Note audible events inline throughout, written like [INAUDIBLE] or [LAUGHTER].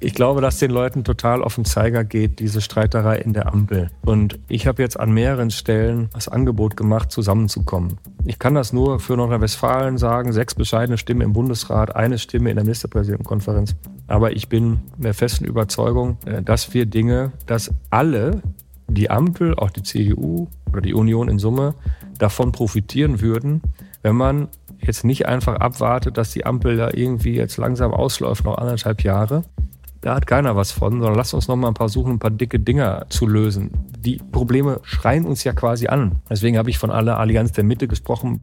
Ich, glaube, dass den Leuten total auf den Zeiger geht, diese Streiterei in der Ampel. Und ich habe jetzt an mehreren Stellen das Angebot gemacht, zusammenzukommen. Ich kann das nur für Nordrhein-Westfalen sagen, sechs bescheidene Stimmen im Bundesrat, eine Stimme in der Ministerpräsidentenkonferenz. Aber ich bin der festen Überzeugung, äh, dass wir Dinge, dass alle, die Ampel, auch die CDU oder die Union in Summe, davon profitieren würden, wenn man jetzt nicht einfach abwartet, dass die Ampel da irgendwie jetzt langsam ausläuft, noch anderthalb Jahre, da hat keiner was von, sondern lasst uns noch mal ein paar suchen, ein paar dicke Dinger zu lösen. Die Probleme schreien uns ja quasi an. Deswegen habe ich von aller Allianz der Mitte gesprochen.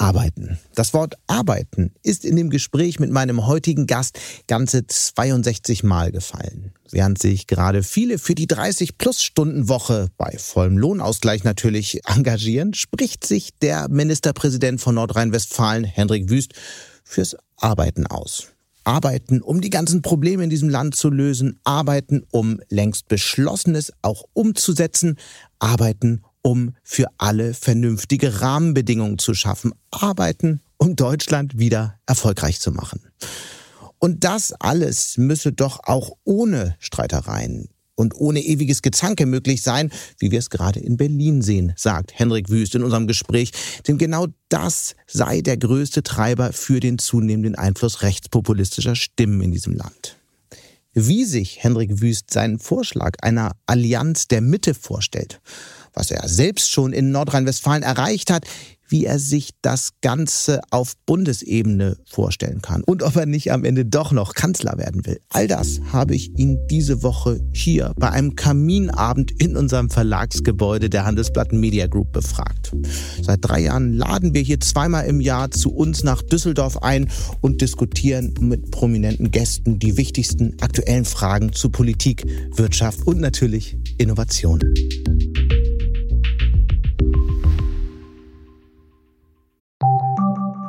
Arbeiten. Das Wort Arbeiten ist in dem Gespräch mit meinem heutigen Gast ganze 62 Mal gefallen. Während sich gerade viele für die 30-Plus-Stunden-Woche bei vollem Lohnausgleich natürlich engagieren, spricht sich der Ministerpräsident von Nordrhein-Westfalen, Hendrik Wüst, fürs Arbeiten aus. Arbeiten, um die ganzen Probleme in diesem Land zu lösen, arbeiten, um längst Beschlossenes auch umzusetzen, arbeiten, um für alle vernünftige Rahmenbedingungen zu schaffen, arbeiten, um Deutschland wieder erfolgreich zu machen. Und das alles müsse doch auch ohne Streitereien und ohne ewiges Gezanke möglich sein, wie wir es gerade in Berlin sehen, sagt Henrik Wüst in unserem Gespräch. Denn genau das sei der größte Treiber für den zunehmenden Einfluss rechtspopulistischer Stimmen in diesem Land. Wie sich Henrik Wüst seinen Vorschlag einer Allianz der Mitte vorstellt was er selbst schon in Nordrhein-Westfalen erreicht hat, wie er sich das Ganze auf Bundesebene vorstellen kann und ob er nicht am Ende doch noch Kanzler werden will. All das habe ich ihn diese Woche hier bei einem Kaminabend in unserem Verlagsgebäude der Handelsblatt Media Group befragt. Seit drei Jahren laden wir hier zweimal im Jahr zu uns nach Düsseldorf ein und diskutieren mit prominenten Gästen die wichtigsten aktuellen Fragen zu Politik, Wirtschaft und natürlich Innovation.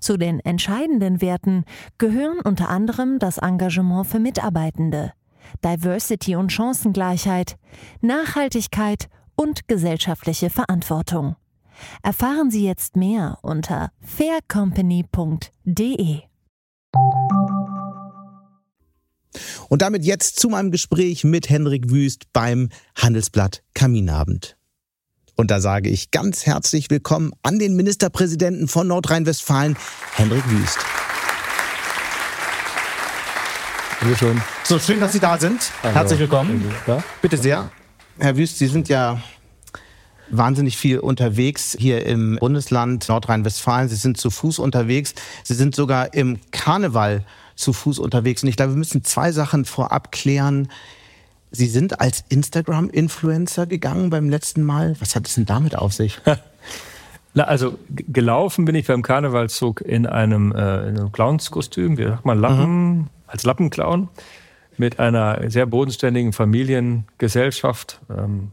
Zu den entscheidenden Werten gehören unter anderem das Engagement für Mitarbeitende, Diversity und Chancengleichheit, Nachhaltigkeit und gesellschaftliche Verantwortung. Erfahren Sie jetzt mehr unter faircompany.de. Und damit jetzt zu meinem Gespräch mit Henrik Wüst beim Handelsblatt Kaminabend. Und da sage ich ganz herzlich willkommen an den Ministerpräsidenten von Nordrhein-Westfalen, Hendrik Wüst. Dankeschön. So schön, dass Sie da sind. Hallo. Herzlich willkommen. Ja? Bitte sehr. Herr Wüst, Sie sind ja wahnsinnig viel unterwegs hier im Bundesland Nordrhein-Westfalen. Sie sind zu Fuß unterwegs. Sie sind sogar im Karneval zu Fuß unterwegs. Und ich glaube, wir müssen zwei Sachen vorab klären. Sie sind als Instagram-Influencer gegangen beim letzten Mal. Was hat es denn damit auf sich? [LAUGHS] Na, also gelaufen bin ich beim Karnevalszug in einem, äh, in einem Clownskostüm, wie sagt man, Lappen, mhm. als Lappenclown, mit einer sehr bodenständigen Familiengesellschaft, ähm,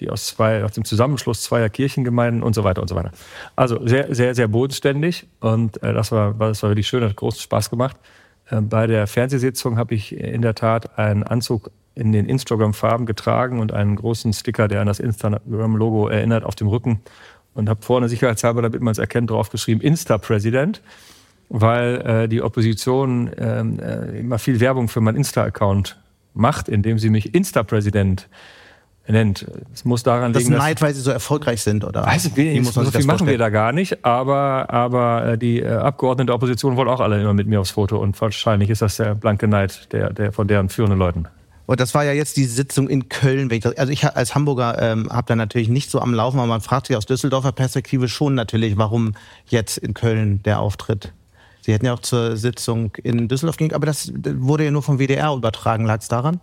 die aus zwei, aus dem Zusammenschluss zweier Kirchengemeinden und so weiter und so weiter. Also sehr, sehr, sehr bodenständig und äh, das war, das war wirklich schön, hat großen Spaß gemacht. Äh, bei der Fernsehsitzung habe ich in der Tat einen Anzug in den Instagram-Farben getragen und einen großen Sticker, der an das Instagram-Logo erinnert, auf dem Rücken. Und habe vorne sicherheitshalber, damit man es erkennt, draufgeschrieben Insta-Präsident, weil äh, die Opposition ähm, äh, immer viel Werbung für meinen Insta-Account macht, indem sie mich Insta-Präsident nennt. Es muss daran das liegen, dass... Neid, weil sie so erfolgreich sind, oder? Weiß ich, man so viel machen wir da gar nicht, aber, aber äh, die äh, Abgeordneten der Opposition wollen auch alle immer mit mir aufs Foto und wahrscheinlich ist das der blanke Neid der, der, von deren führenden Leuten. Und das war ja jetzt die Sitzung in Köln. Ich das, also ich als Hamburger ähm, habe da natürlich nicht so am Laufen, aber man fragt sich aus Düsseldorfer Perspektive schon natürlich, warum jetzt in Köln der Auftritt. Sie hätten ja auch zur Sitzung in Düsseldorf gehen, aber das wurde ja nur vom WDR übertragen. Lag es daran?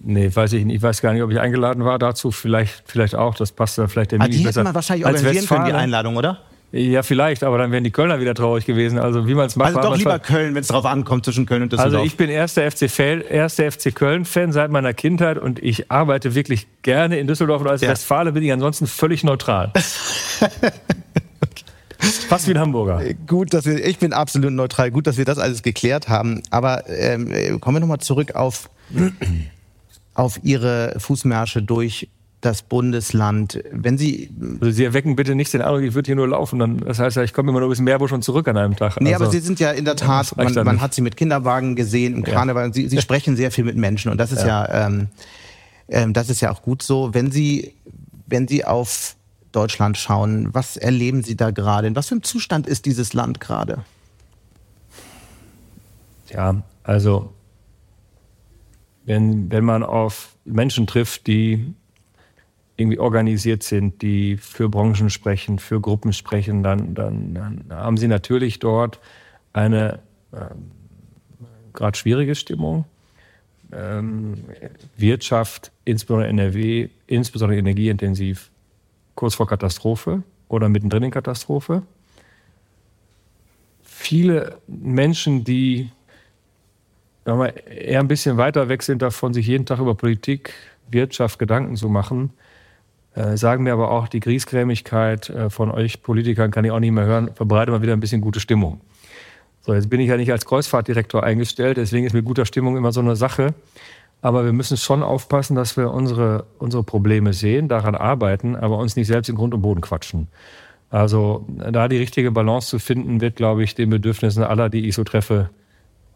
Nee, weiß ich nicht. Ich weiß gar nicht, ob ich eingeladen war dazu. Vielleicht, vielleicht auch. Das passt da vielleicht der ah, Die hätte man wahrscheinlich organisieren können, die Einladung, oder? Ja, vielleicht, aber dann wären die Kölner wieder traurig gewesen. Also wie man es macht. Also doch lieber Köln, wenn es drauf ankommt zwischen Köln und Düsseldorf. Also ich bin erster FC, erster FC Köln-Fan seit meiner Kindheit und ich arbeite wirklich gerne in Düsseldorf und als ja. Westfale bin ich ansonsten völlig neutral. [LAUGHS] Fast wie ein Hamburger. Gut, dass wir, ich bin absolut neutral. Gut, dass wir das alles geklärt haben. Aber ähm, kommen wir nochmal zurück auf, auf Ihre Fußmärsche durch das Bundesland. Wenn Sie. Also Sie erwecken bitte nicht den Eindruck, ich würde hier nur laufen. Dann, das heißt ja, ich komme immer nur bis Meerbusch und zurück an einem Tag. Nee, also, aber Sie sind ja in der Tat, man, man hat Sie mit Kinderwagen gesehen im Karneval. Ja. Sie, Sie [LAUGHS] sprechen sehr viel mit Menschen und das ist ja, ja ähm, ähm, das ist ja auch gut so. Wenn Sie, wenn Sie auf Deutschland schauen, was erleben Sie da gerade? In was für einem Zustand ist dieses Land gerade? Ja, also wenn, wenn man auf Menschen trifft, die irgendwie organisiert sind, die für Branchen sprechen, für Gruppen sprechen, dann, dann, dann haben sie natürlich dort eine äh, gerade schwierige Stimmung. Ähm, Wirtschaft, insbesondere NRW, insbesondere energieintensiv, kurz vor Katastrophe oder mittendrin in Katastrophe. Viele Menschen, die wir, eher ein bisschen weiter weg sind davon, sich jeden Tag über Politik, Wirtschaft Gedanken zu machen, äh, sagen mir aber auch, die Griesgrämigkeit äh, von euch Politikern kann ich auch nicht mehr hören, verbreitet mal wieder ein bisschen gute Stimmung. So, jetzt bin ich ja nicht als Kreuzfahrtdirektor eingestellt, deswegen ist mit guter Stimmung immer so eine Sache. Aber wir müssen schon aufpassen, dass wir unsere, unsere Probleme sehen, daran arbeiten, aber uns nicht selbst in Grund und Boden quatschen. Also da die richtige Balance zu finden, wird, glaube ich, den Bedürfnissen aller, die ich so treffe,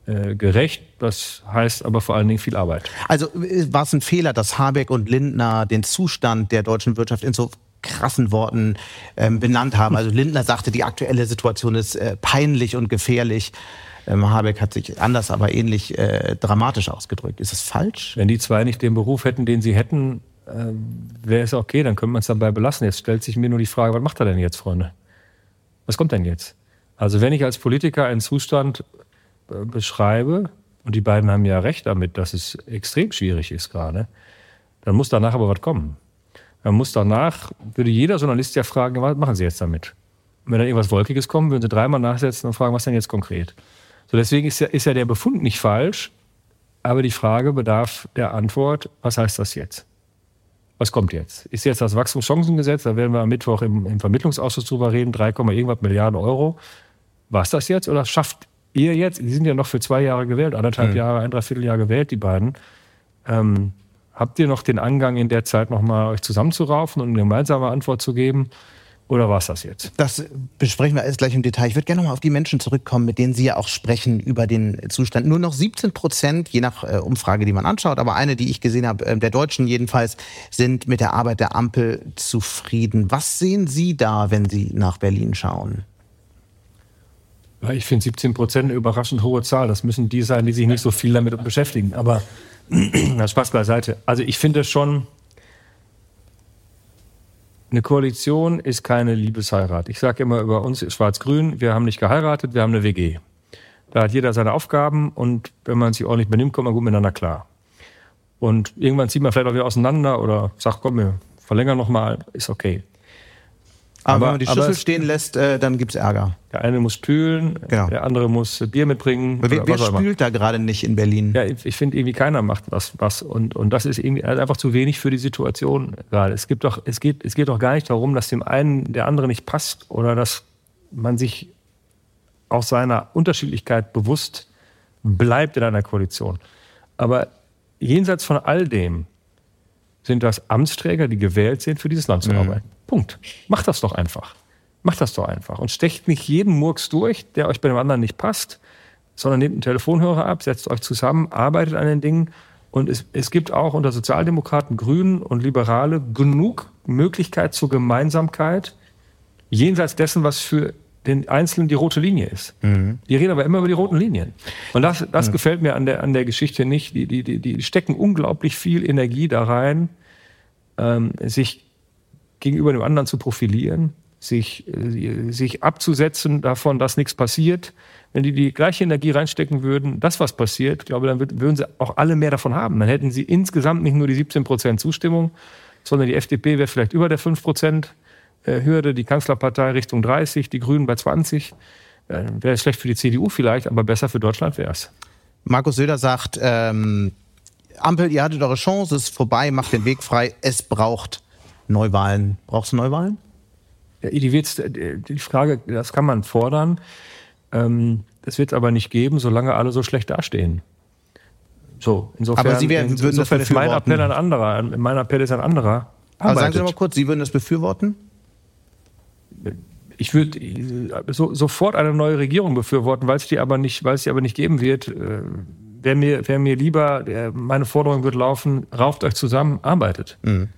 äh, gerecht. Das heißt aber vor allen Dingen viel Arbeit. Also äh, war es ein Fehler, dass Habeck und Lindner den Zustand der deutschen Wirtschaft in so krassen Worten ähm, benannt haben. Also Lindner sagte, die aktuelle Situation ist äh, peinlich und gefährlich. Ähm, Habeck hat sich anders, aber ähnlich äh, dramatisch ausgedrückt. Ist das falsch? Wenn die zwei nicht den Beruf hätten, den sie hätten, äh, wäre es okay, dann könnte man es dabei belassen. Jetzt stellt sich mir nur die Frage, was macht er denn jetzt, Freunde? Was kommt denn jetzt? Also wenn ich als Politiker einen Zustand beschreibe, und die beiden haben ja recht damit, dass es extrem schwierig ist gerade, dann muss danach aber was kommen. Dann muss danach, würde jeder Journalist ja fragen, was machen Sie jetzt damit? Und wenn dann irgendwas Wolkiges kommt, würden Sie dreimal nachsetzen und fragen, was denn jetzt konkret? So, deswegen ist ja, ist ja der Befund nicht falsch, aber die Frage bedarf der Antwort, was heißt das jetzt? Was kommt jetzt? Ist jetzt das Wachstumschancengesetz, da werden wir am Mittwoch im, im Vermittlungsausschuss drüber reden, 3, irgendwas Milliarden Euro. War es das jetzt oder schafft ihr jetzt, die sind ja noch für zwei Jahre gewählt, anderthalb mhm. Jahre, ein Dreivierteljahr gewählt, die beiden. Ähm, habt ihr noch den Angang in der Zeit nochmal euch zusammenzuraufen und eine gemeinsame Antwort zu geben? Oder war es das jetzt? Das besprechen wir alles gleich im Detail. Ich würde gerne nochmal auf die Menschen zurückkommen, mit denen Sie ja auch sprechen über den Zustand. Nur noch 17 Prozent, je nach äh, Umfrage, die man anschaut, aber eine, die ich gesehen habe, äh, der Deutschen jedenfalls, sind mit der Arbeit der Ampel zufrieden. Was sehen Sie da, wenn Sie nach Berlin schauen? Ja, ich finde 17 Prozent eine überraschend hohe Zahl. Das müssen die sein, die sich nicht so viel damit beschäftigen. Aber [CLEARS THROAT] Spaß beiseite. Also ich finde schon, eine Koalition ist keine Liebesheirat. Ich sage immer über uns Schwarz-Grün, wir haben nicht geheiratet, wir haben eine WG. Da hat jeder seine Aufgaben und wenn man sich ordentlich benimmt, kommt man gut miteinander klar. Und irgendwann zieht man vielleicht auch wieder auseinander oder sagt, komm, wir verlängern nochmal, ist okay. Aber, aber wenn man die Schlüssel stehen lässt, äh, dann gibt's Ärger. Der eine muss spülen, genau. der andere muss Bier mitbringen. Wer, wer spült da gerade nicht in Berlin? Ja, ich, ich finde irgendwie keiner macht was, was und, und das ist irgendwie einfach zu wenig für die Situation gerade. Es gibt doch, es geht, es geht doch gar nicht darum, dass dem einen der andere nicht passt oder dass man sich auch seiner Unterschiedlichkeit bewusst bleibt in einer Koalition. Aber jenseits von all dem sind das Amtsträger, die gewählt sind, für dieses Land zu mhm. arbeiten. Punkt. Macht das doch einfach. Macht das doch einfach. Und stecht nicht jeden Murks durch, der euch bei dem anderen nicht passt, sondern nehmt einen Telefonhörer ab, setzt euch zusammen, arbeitet an den Dingen. Und es, es gibt auch unter Sozialdemokraten, Grünen und Liberale genug Möglichkeit zur Gemeinsamkeit, jenseits dessen, was für den Einzelnen die rote Linie ist. Mhm. Die reden aber immer über die roten Linien. Und das, das mhm. gefällt mir an der, an der Geschichte nicht. Die, die, die, die stecken unglaublich viel Energie da rein, ähm, sich gegenüber dem anderen zu profilieren, sich, äh, sich abzusetzen davon, dass nichts passiert. Wenn die die gleiche Energie reinstecken würden, das was passiert, glaube dann würden sie auch alle mehr davon haben. Dann hätten sie insgesamt nicht nur die 17 Prozent Zustimmung, sondern die FDP wäre vielleicht über der 5 Prozent Hürde, die Kanzlerpartei Richtung 30, die Grünen bei 20. Äh, wäre schlecht für die CDU vielleicht, aber besser für Deutschland wäre es. Markus Söder sagt, ähm, Ampel, ihr hattet eure Chance, es ist vorbei, macht den Weg frei, es braucht Neuwahlen. Brauchst du Neuwahlen? Ja, die, die Frage, das kann man fordern. Ähm, das wird es aber nicht geben, solange alle so schlecht dastehen. So, insofern, aber Sie werden, würden insofern das ist mein Appell ein anderer. Mein Appell ist ein anderer. Aber sagen Sie mal kurz, Sie würden das befürworten? Ich würde äh, so, sofort eine neue Regierung befürworten, weil es die aber nicht, weil es die aber nicht geben wird. Äh, Wäre mir, wär mir lieber, meine Forderung wird laufen, rauft euch zusammen, arbeitet. Mhm.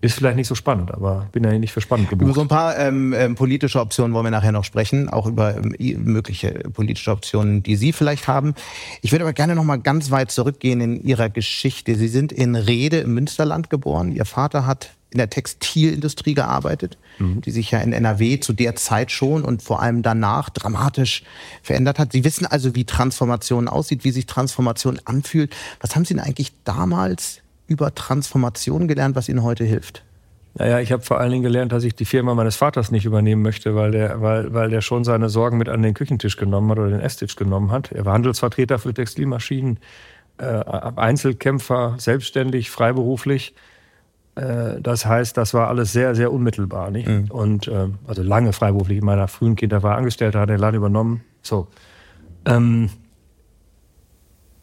Ist vielleicht nicht so spannend, aber bin ja nicht für spannend gebucht. Über so ein paar ähm, ähm, politische Optionen wollen wir nachher noch sprechen, auch über ähm, mögliche politische Optionen, die Sie vielleicht haben. Ich würde aber gerne noch mal ganz weit zurückgehen in Ihrer Geschichte. Sie sind in Rede im Münsterland geboren. Ihr Vater hat in der Textilindustrie gearbeitet, mhm. die sich ja in NRW zu der Zeit schon und vor allem danach dramatisch verändert hat. Sie wissen also, wie Transformation aussieht, wie sich Transformation anfühlt. Was haben Sie denn eigentlich damals über Transformation gelernt, was Ihnen heute hilft? Naja, ich habe vor allen Dingen gelernt, dass ich die Firma meines Vaters nicht übernehmen möchte, weil der, weil, weil der schon seine Sorgen mit an den Küchentisch genommen hat oder den Esstisch genommen hat. Er war Handelsvertreter für Textilmaschinen, äh, Einzelkämpfer, selbstständig, freiberuflich. Äh, das heißt, das war alles sehr, sehr unmittelbar. Nicht? Mhm. Und äh, also lange freiberuflich. In meiner frühen Kindheit war Angestellter, hat den Laden übernommen. So. Ähm,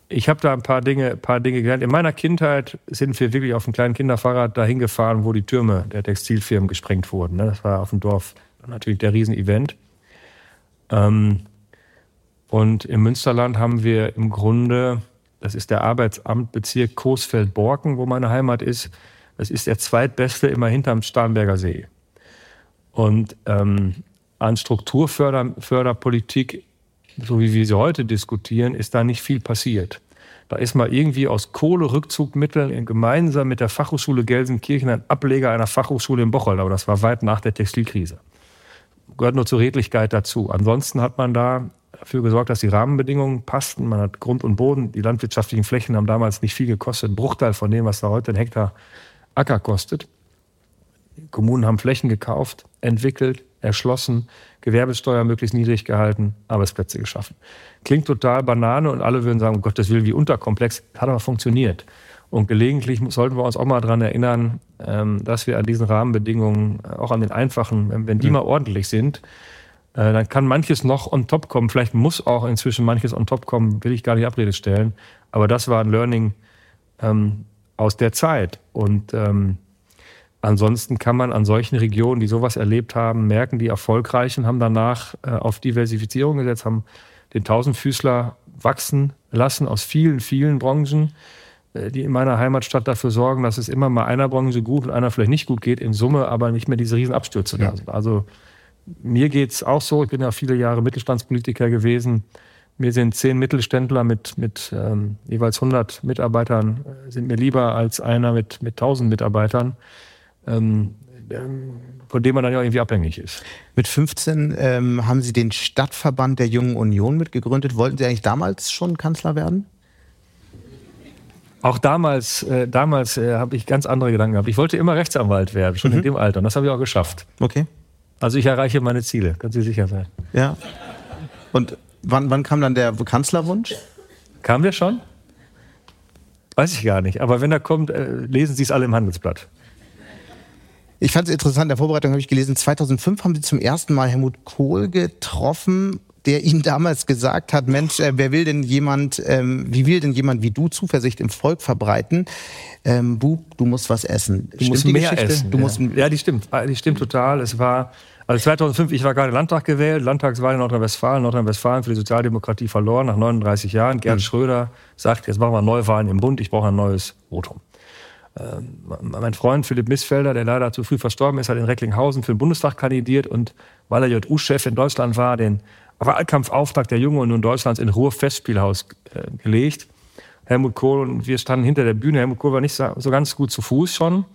ich habe da ein paar Dinge, paar Dinge gelernt. In meiner Kindheit sind wir wirklich auf einem kleinen Kinderfahrrad dahin gefahren, wo die Türme der Textilfirmen gesprengt wurden. Ne? Das war auf dem Dorf natürlich der Riesenevent. Ähm, und im Münsterland haben wir im Grunde, das ist der Arbeitsamtbezirk Coesfeld-Borken, wo meine Heimat ist. Das ist der zweitbeste immer hinterm Starnberger See. Und ähm, an Strukturförderpolitik so wie wir sie heute diskutieren, ist da nicht viel passiert. Da ist mal irgendwie aus Kohlerückzugmitteln gemeinsam mit der Fachhochschule Gelsenkirchen ein Ableger einer Fachhochschule in Bocholt, aber das war weit nach der Textilkrise. Gehört nur zur Redlichkeit dazu. Ansonsten hat man da dafür gesorgt, dass die Rahmenbedingungen passten. Man hat Grund und Boden, die landwirtschaftlichen Flächen haben damals nicht viel gekostet, ein Bruchteil von dem, was da heute ein Hektar Acker kostet. Die Kommunen haben Flächen gekauft, entwickelt, erschlossen, Gewerbesteuer möglichst niedrig gehalten, Arbeitsplätze geschaffen. Klingt total Banane und alle würden sagen, um Gottes Willen, wie unterkomplex, hat aber funktioniert. Und gelegentlich sollten wir uns auch mal daran erinnern, ähm, dass wir an diesen Rahmenbedingungen, äh, auch an den einfachen, wenn die ja. mal ordentlich sind, äh, dann kann manches noch on top kommen. Vielleicht muss auch inzwischen manches on top kommen, will ich gar nicht Abrede stellen. Aber das war ein Learning ähm, aus der Zeit. Und ähm, Ansonsten kann man an solchen Regionen, die sowas erlebt haben, merken, die erfolgreichen haben danach äh, auf Diversifizierung gesetzt, haben den Tausendfüßler wachsen lassen aus vielen, vielen Branchen, äh, die in meiner Heimatstadt dafür sorgen, dass es immer mal einer Branche gut und einer vielleicht nicht gut geht, in Summe aber nicht mehr diese Riesenabstürze ja. da sind. Also mir geht es auch so, ich bin ja viele Jahre Mittelstandspolitiker gewesen. Mir sind zehn Mittelständler mit, mit ähm, jeweils 100 Mitarbeitern, äh, sind mir lieber als einer mit, mit 1000 Mitarbeitern ähm, von dem man dann ja irgendwie abhängig ist. Mit 15 ähm, haben Sie den Stadtverband der Jungen Union mitgegründet. Wollten Sie eigentlich damals schon Kanzler werden? Auch damals, äh, damals äh, habe ich ganz andere Gedanken gehabt. Ich wollte immer Rechtsanwalt werden, schon mhm. in dem Alter. Und das habe ich auch geschafft. Okay. Also ich erreiche meine Ziele, können Sie sicher sein. Ja. Und wann, wann kam dann der Kanzlerwunsch? Kam der schon? Weiß ich gar nicht. Aber wenn er kommt, äh, lesen Sie es alle im Handelsblatt. Ich fand es interessant, in der Vorbereitung habe ich gelesen, 2005 haben Sie zum ersten Mal Helmut Kohl getroffen, der Ihnen damals gesagt hat, Mensch, äh, wer will denn jemand, ähm, wie will denn jemand wie du Zuversicht im Volk verbreiten? Ähm, Bu, du musst was essen. Du stimmt musst mehr Geschichte? essen. Du ja. Musst, ja, die stimmt. Ah, die stimmt total. Es war, also 2005, ich war gerade Landtag gewählt, Landtagswahl in Nordrhein-Westfalen, Nordrhein-Westfalen für die Sozialdemokratie verloren nach 39 Jahren. Gerd mhm. Schröder sagt, jetzt machen wir Neuwahlen im Bund, ich brauche ein neues Votum. Ähm, mein Freund Philipp Missfelder, der leider zu früh verstorben ist, hat in Recklinghausen für den Bundestag kandidiert und weil er JU-Chef in Deutschland war, den Wahlkampfauftakt der Jungen Union Deutschlands in Ruhr Festspielhaus äh, gelegt. Helmut Kohl und wir standen hinter der Bühne. Helmut Kohl war nicht so ganz gut zu Fuß schon.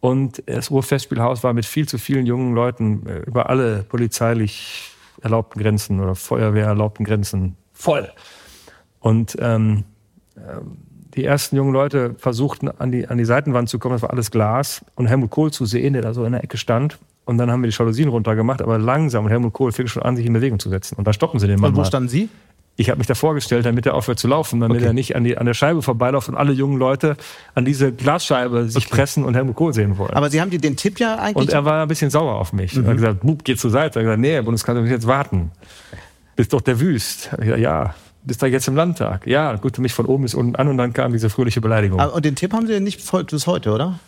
Und das Ruhrfestspielhaus war mit viel zu vielen jungen Leuten äh, über alle polizeilich erlaubten Grenzen oder Feuerwehr erlaubten Grenzen voll. Und ähm, ähm, die ersten jungen Leute versuchten an die, an die Seitenwand zu kommen, das war alles Glas, und Helmut Kohl zu sehen, der da so in der Ecke stand. Und dann haben wir die Jalousien runtergemacht, aber langsam. Und Helmut Kohl fing schon an, sich in Bewegung zu setzen. Und da stoppen sie den Mann. Und wo standen Sie? Ich habe mich da vorgestellt, damit er aufhört zu laufen, damit okay. er nicht an, die, an der Scheibe vorbeiläuft und alle jungen Leute an diese Glasscheibe sich okay. pressen und Helmut Kohl sehen wollen. Aber Sie haben dir den Tipp ja eigentlich. Und er war ein bisschen sauer auf mich. Mhm. Er hat gesagt, Bub, geh zur Seite. Er hat gesagt, nee, Bundeskanzler, muss jetzt warten. Bist doch der Wüst. Gesagt, ja, bist da jetzt im Landtag. Ja, guckte mich von oben bis unten an und dann kam diese fröhliche Beleidigung. und den Tipp haben Sie nicht bis heute, oder?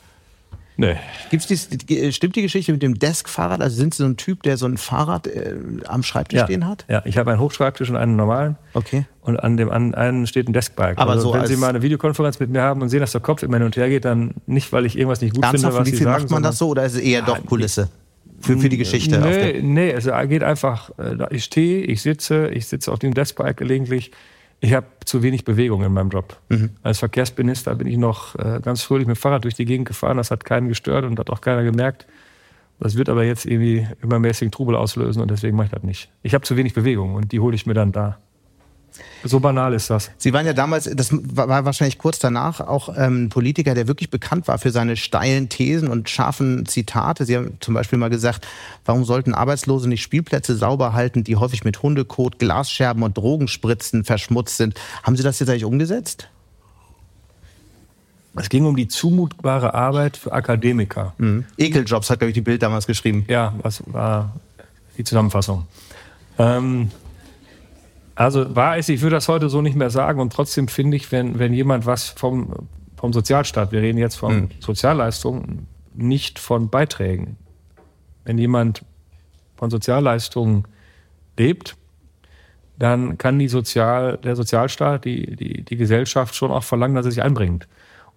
Nee. Gibt's dies, stimmt die Geschichte mit dem Desk-Fahrrad? Also sind Sie so ein Typ, der so ein Fahrrad äh, am Schreibtisch ja. stehen hat? Ja, ich habe einen Hochschreibtisch und einen normalen. Okay. Und an dem einen steht ein Deskbike. Aber also, so wenn Sie mal eine Videokonferenz mit mir haben und sehen, dass der Kopf immer hin und her geht, dann nicht, weil ich irgendwas nicht gut finde, was wie Sie viel sagen. Macht man das so oder ist es eher ja, doch Kulisse? Für, für die Geschichte? Nee, nee, es geht einfach, äh, ich stehe, ich sitze, ich sitze auf dem Deskbike gelegentlich ich habe zu wenig Bewegung in meinem Job. Mhm. Als Verkehrsminister bin ich noch äh, ganz fröhlich mit dem Fahrrad durch die Gegend gefahren. Das hat keinen gestört und hat auch keiner gemerkt. Das wird aber jetzt irgendwie übermäßigen Trubel auslösen und deswegen mache ich das nicht. Ich habe zu wenig Bewegung und die hole ich mir dann da. So banal ist das. Sie waren ja damals, das war wahrscheinlich kurz danach, auch ähm, ein Politiker, der wirklich bekannt war für seine steilen Thesen und scharfen Zitate. Sie haben zum Beispiel mal gesagt, warum sollten Arbeitslose nicht Spielplätze sauber halten, die häufig mit Hundekot, Glasscherben und Drogenspritzen verschmutzt sind. Haben Sie das jetzt eigentlich umgesetzt? Es ging um die zumutbare Arbeit für Akademiker. Mhm. Ekeljobs hat, glaube ich, die Bild damals geschrieben. Ja, das war die Zusammenfassung. Ähm, also wahr ist, ich würde das heute so nicht mehr sagen und trotzdem finde ich, wenn, wenn jemand was vom, vom Sozialstaat, wir reden jetzt von mhm. Sozialleistungen, nicht von Beiträgen. Wenn jemand von Sozialleistungen lebt, dann kann die Sozial, der Sozialstaat, die, die, die Gesellschaft schon auch verlangen, dass er sich einbringt.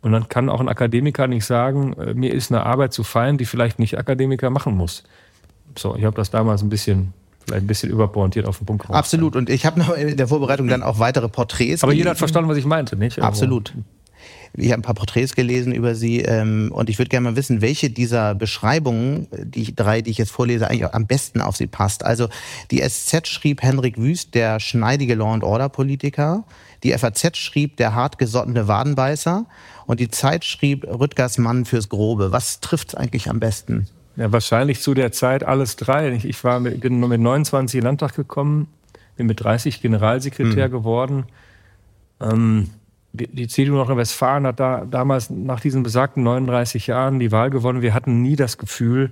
Und dann kann auch ein Akademiker nicht sagen, äh, mir ist eine Arbeit zu fein, die vielleicht nicht Akademiker machen muss. So, ich habe das damals ein bisschen vielleicht ein bisschen überpointiert auf den Punkt raus. Absolut. Und ich habe noch in der Vorbereitung dann auch weitere Porträts. Aber gelesen. jeder hat verstanden, was ich meinte, nicht? Also Absolut. Ich habe ein paar Porträts gelesen über sie ähm, und ich würde gerne mal wissen, welche dieser Beschreibungen, die drei, die ich jetzt vorlese, eigentlich am besten auf sie passt. Also die SZ schrieb Henrik Wüst, der schneidige Law and Order Politiker. Die FAZ schrieb der hartgesottene Wadenbeißer und die Zeit schrieb Rüttgers Mann fürs Grobe. Was trifft eigentlich am besten? Ja, wahrscheinlich zu der Zeit alles drei. Ich war mit, mit 29 in den Landtag gekommen, bin mit 30 Generalsekretär mhm. geworden. Ähm, die CDU Nordrhein-Westfalen hat da damals nach diesen besagten 39 Jahren die Wahl gewonnen. Wir hatten nie das Gefühl,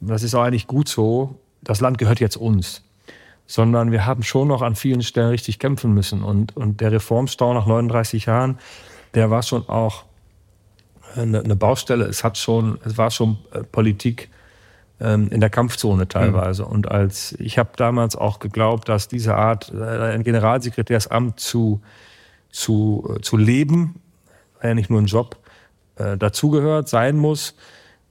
das ist auch eigentlich gut so, das Land gehört jetzt uns. Sondern wir haben schon noch an vielen Stellen richtig kämpfen müssen. Und, und der Reformstau nach 39 Jahren, der war schon auch eine, eine Baustelle. Es hat schon, es war schon äh, Politik ähm, in der Kampfzone teilweise. Mhm. Und als ich habe damals auch geglaubt, dass diese Art, äh, ein Generalsekretärsamt zu, zu, äh, zu leben, ja nicht nur ein Job, äh, dazugehört, sein muss.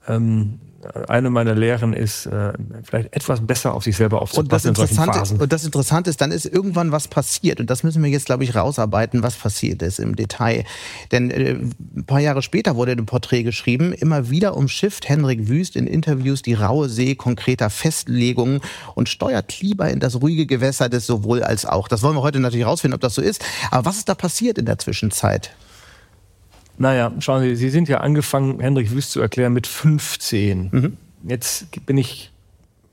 Ähm, eine meiner Lehren ist, äh, vielleicht etwas besser auf sich selber aufzupassen und das Interessante, Und das Interessante ist, dann ist irgendwann was passiert. Und das müssen wir jetzt, glaube ich, rausarbeiten, was passiert ist im Detail. Denn äh, ein paar Jahre später wurde ein Porträt geschrieben, immer wieder umschifft Henrik Wüst in Interviews die raue See konkreter Festlegungen und steuert lieber in das ruhige Gewässer des sowohl als auch. Das wollen wir heute natürlich rausfinden, ob das so ist. Aber was ist da passiert in der Zwischenzeit? Naja, schauen Sie, Sie sind ja angefangen, Hendrik Wüst zu erklären, mit 15. Mhm. Jetzt bin ich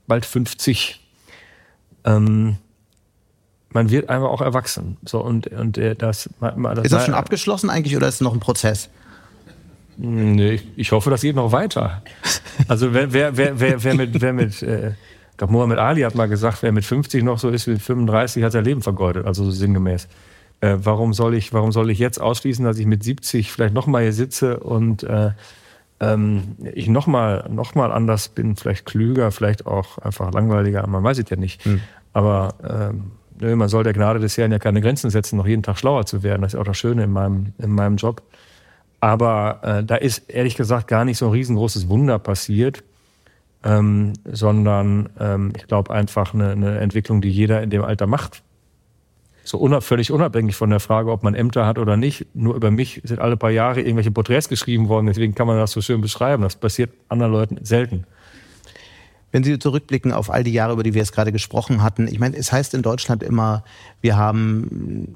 bald 50. Ähm, man wird einfach auch erwachsen. So, und, und äh, das, das, ist das schon abgeschlossen eigentlich oder ist es noch ein Prozess? Nee, ich hoffe, das geht noch weiter. Also wer, wer, wer, wer, wer mit, wer mit äh, ich glaube, Mohammed Ali hat mal gesagt, wer mit 50 noch so ist wie mit 35, hat sein Leben vergeudet, also so sinngemäß äh, warum, soll ich, warum soll ich jetzt ausschließen, dass ich mit 70 vielleicht nochmal hier sitze und äh, ähm, ich nochmal noch mal anders bin, vielleicht klüger, vielleicht auch einfach langweiliger, man weiß es ja nicht. Hm. Aber ähm, man soll der Gnade des Herrn ja keine Grenzen setzen, noch jeden Tag schlauer zu werden. Das ist auch das Schöne in meinem, in meinem Job. Aber äh, da ist ehrlich gesagt gar nicht so ein riesengroßes Wunder passiert, ähm, sondern ähm, ich glaube einfach eine, eine Entwicklung, die jeder in dem Alter macht so unab völlig unabhängig von der Frage, ob man Ämter hat oder nicht. Nur über mich sind alle paar Jahre irgendwelche Porträts geschrieben worden. Deswegen kann man das so schön beschreiben. Das passiert anderen Leuten selten. Wenn Sie zurückblicken auf all die Jahre, über die wir jetzt gerade gesprochen hatten, ich meine, es heißt in Deutschland immer, wir haben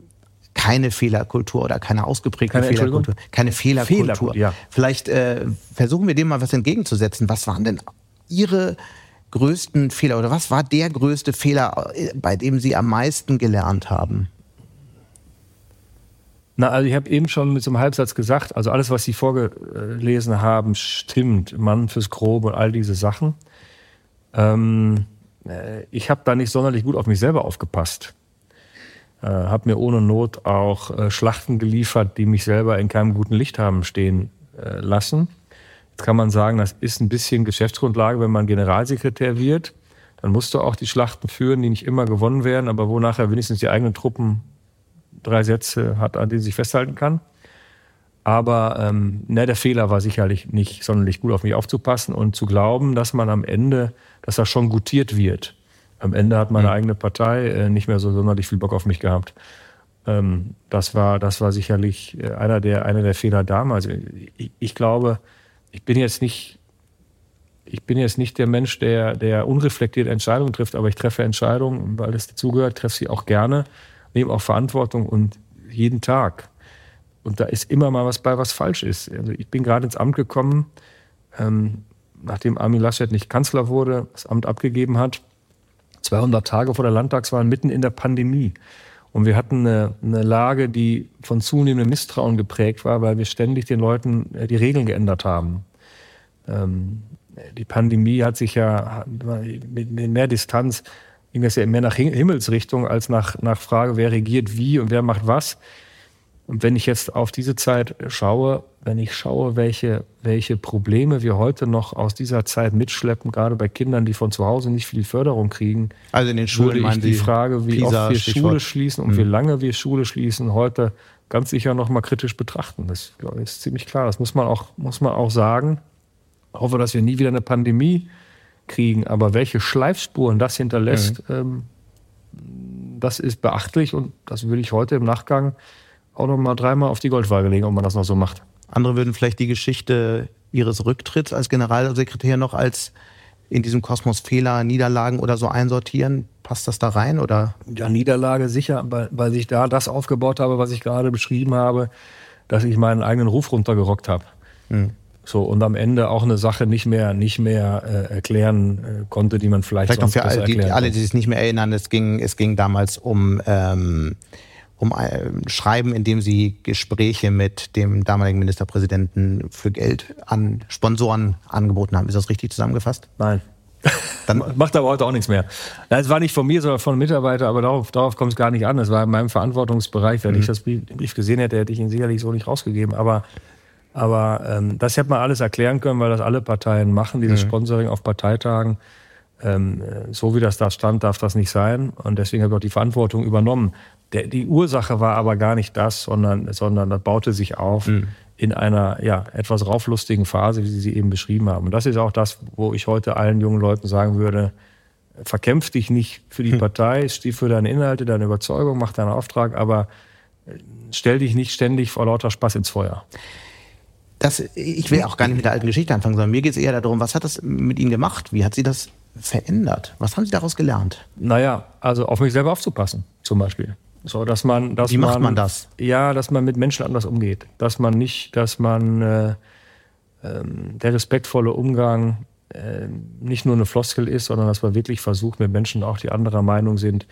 keine Fehlerkultur oder keine ausgeprägte keine Fehlerkultur. Keine Fehlerkultur. Fehlerkultur ja. Vielleicht äh, versuchen wir dem mal was entgegenzusetzen. Was waren denn Ihre größten Fehler oder was war der größte Fehler, äh, bei dem Sie am meisten gelernt haben? Na, also ich habe eben schon mit so einem Halbsatz gesagt, also alles, was Sie vorgelesen haben, stimmt. Mann fürs Grobe und all diese Sachen. Ähm, äh, ich habe da nicht sonderlich gut auf mich selber aufgepasst. Äh, habe mir ohne Not auch äh, Schlachten geliefert, die mich selber in keinem guten Licht haben stehen äh, lassen. Kann man sagen, das ist ein bisschen Geschäftsgrundlage, wenn man Generalsekretär wird. Dann musst du auch die Schlachten führen, die nicht immer gewonnen werden, aber wo nachher wenigstens die eigenen Truppen drei Sätze hat, an denen sie sich festhalten kann. Aber ähm, ne, der Fehler war sicherlich nicht sonderlich gut auf mich aufzupassen und zu glauben, dass man am Ende, dass das schon gutiert wird. Am Ende hat meine mhm. eigene Partei äh, nicht mehr so sonderlich viel Bock auf mich gehabt. Ähm, das war, das war sicherlich äh, einer der, einer der Fehler damals. Ich, ich glaube, ich bin jetzt nicht ich bin jetzt nicht der Mensch, der, der unreflektiert Entscheidungen trifft, aber ich treffe Entscheidungen, weil es dazugehört, treffe sie auch gerne nehme auch Verantwortung und jeden Tag. Und da ist immer mal was bei, was falsch ist. Also ich bin gerade ins Amt gekommen, ähm, nachdem Armin Laschet nicht Kanzler wurde, das Amt abgegeben hat. 200 Tage vor der Landtagswahl, mitten in der Pandemie. Und wir hatten eine, eine, Lage, die von zunehmendem Misstrauen geprägt war, weil wir ständig den Leuten äh, die Regeln geändert haben. Ähm, die Pandemie hat sich ja mit mehr Distanz ging das ja mehr nach Himmelsrichtung als nach, nach Frage, wer regiert wie und wer macht was. Und wenn ich jetzt auf diese Zeit schaue, wenn ich schaue, welche, welche Probleme wir heute noch aus dieser Zeit mitschleppen, gerade bei Kindern, die von zu Hause nicht viel Förderung kriegen, also in den Schulen würde ich die Frage, wie Pisa, oft wir Stichwort. Schule schließen und mhm. wie lange wir Schule schließen, heute ganz sicher noch mal kritisch betrachten. Das ist ziemlich klar. Das muss man auch, muss man auch sagen. Ich hoffe, dass wir nie wieder eine Pandemie kriegen. Aber welche Schleifspuren das hinterlässt, mhm. ähm, das ist beachtlich und das würde ich heute im Nachgang auch noch mal dreimal auf die Goldwaage legen, ob man das noch so macht. Andere würden vielleicht die Geschichte ihres Rücktritts als Generalsekretär noch als in diesem Kosmos Fehler, Niederlagen oder so einsortieren. Passt das da rein oder? Ja, Niederlage sicher, weil, weil ich da das aufgebaut habe, was ich gerade beschrieben habe, dass ich meinen eigenen Ruf runtergerockt habe. Mhm. So, und am Ende auch eine Sache nicht mehr, nicht mehr äh, erklären äh, konnte, die man vielleicht, vielleicht sonst noch für alle, die, alle, die sich nicht mehr erinnern, es ging, es ging damals um, ähm, um äh, Schreiben, in dem sie Gespräche mit dem damaligen Ministerpräsidenten für Geld an Sponsoren angeboten haben. Ist das richtig zusammengefasst? Nein. Dann [LAUGHS] macht aber heute auch nichts mehr. Es war nicht von mir, sondern von einem Mitarbeiter, aber darauf, darauf kommt es gar nicht an. Es war in meinem Verantwortungsbereich. Wenn mhm. ich das Brief, Brief gesehen hätte, hätte ich ihn sicherlich so nicht rausgegeben. Aber aber ähm, das hätte man alles erklären können, weil das alle Parteien machen, dieses mhm. Sponsoring auf Parteitagen. Ähm, äh, so wie das da stand, darf das nicht sein. Und deswegen habe ich auch die Verantwortung übernommen. Der, die Ursache war aber gar nicht das, sondern, sondern das baute sich auf mhm. in einer ja, etwas rauflustigen Phase, wie Sie sie eben beschrieben haben. Und das ist auch das, wo ich heute allen jungen Leuten sagen würde, verkämpf dich nicht für die mhm. Partei, steh für deine Inhalte, deine Überzeugung, mach deinen Auftrag, aber äh, stell dich nicht ständig vor lauter Spaß ins Feuer das, ich will auch gar nicht mit der alten Geschichte anfangen, sondern mir geht es eher darum, was hat das mit Ihnen gemacht? Wie hat Sie das verändert? Was haben Sie daraus gelernt? Naja, also auf mich selber aufzupassen, zum Beispiel. So, dass man, dass Wie macht man, man das? Ja, dass man mit Menschen anders umgeht. Dass man nicht, dass man äh, äh, der respektvolle Umgang äh, nicht nur eine Floskel ist, sondern dass man wirklich versucht, mit Menschen auch, die anderer Meinung sind,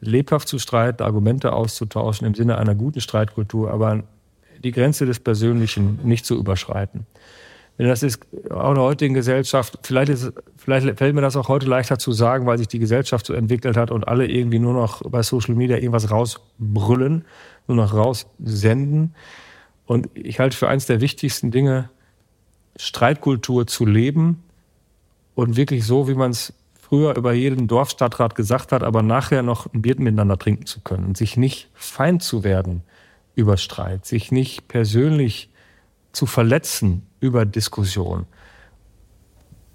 lebhaft zu streiten, Argumente auszutauschen im Sinne einer guten Streitkultur, aber die Grenze des Persönlichen nicht zu überschreiten. Denn das ist auch in der heutigen Gesellschaft, vielleicht, ist, vielleicht fällt mir das auch heute leichter zu sagen, weil sich die Gesellschaft so entwickelt hat und alle irgendwie nur noch bei Social Media irgendwas rausbrüllen, nur noch raussenden. Und ich halte für eines der wichtigsten Dinge, Streitkultur zu leben und wirklich so, wie man es früher über jeden Dorfstadtrat gesagt hat, aber nachher noch ein Bier miteinander trinken zu können und sich nicht feind zu werden über Streit, sich nicht persönlich zu verletzen über Diskussion.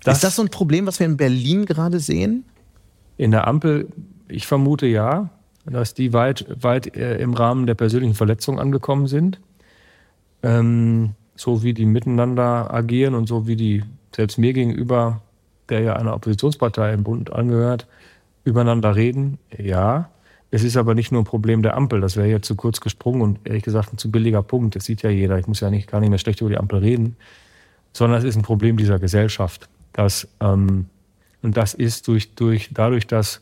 Das ist das so ein Problem, was wir in Berlin gerade sehen? In der Ampel, ich vermute ja. dass die weit, weit äh, im Rahmen der persönlichen Verletzung angekommen sind. Ähm, so wie die miteinander agieren und so wie die selbst mir gegenüber, der ja einer Oppositionspartei im Bund angehört, übereinander reden. Ja, es ist aber nicht nur ein Problem der Ampel. Das wäre jetzt zu kurz gesprungen und ehrlich gesagt ein zu billiger Punkt. Das sieht ja jeder. Ich muss ja nicht, gar nicht mehr schlecht über die Ampel reden, sondern es ist ein Problem dieser Gesellschaft. Dass, ähm, und das ist durch, durch, dadurch, dass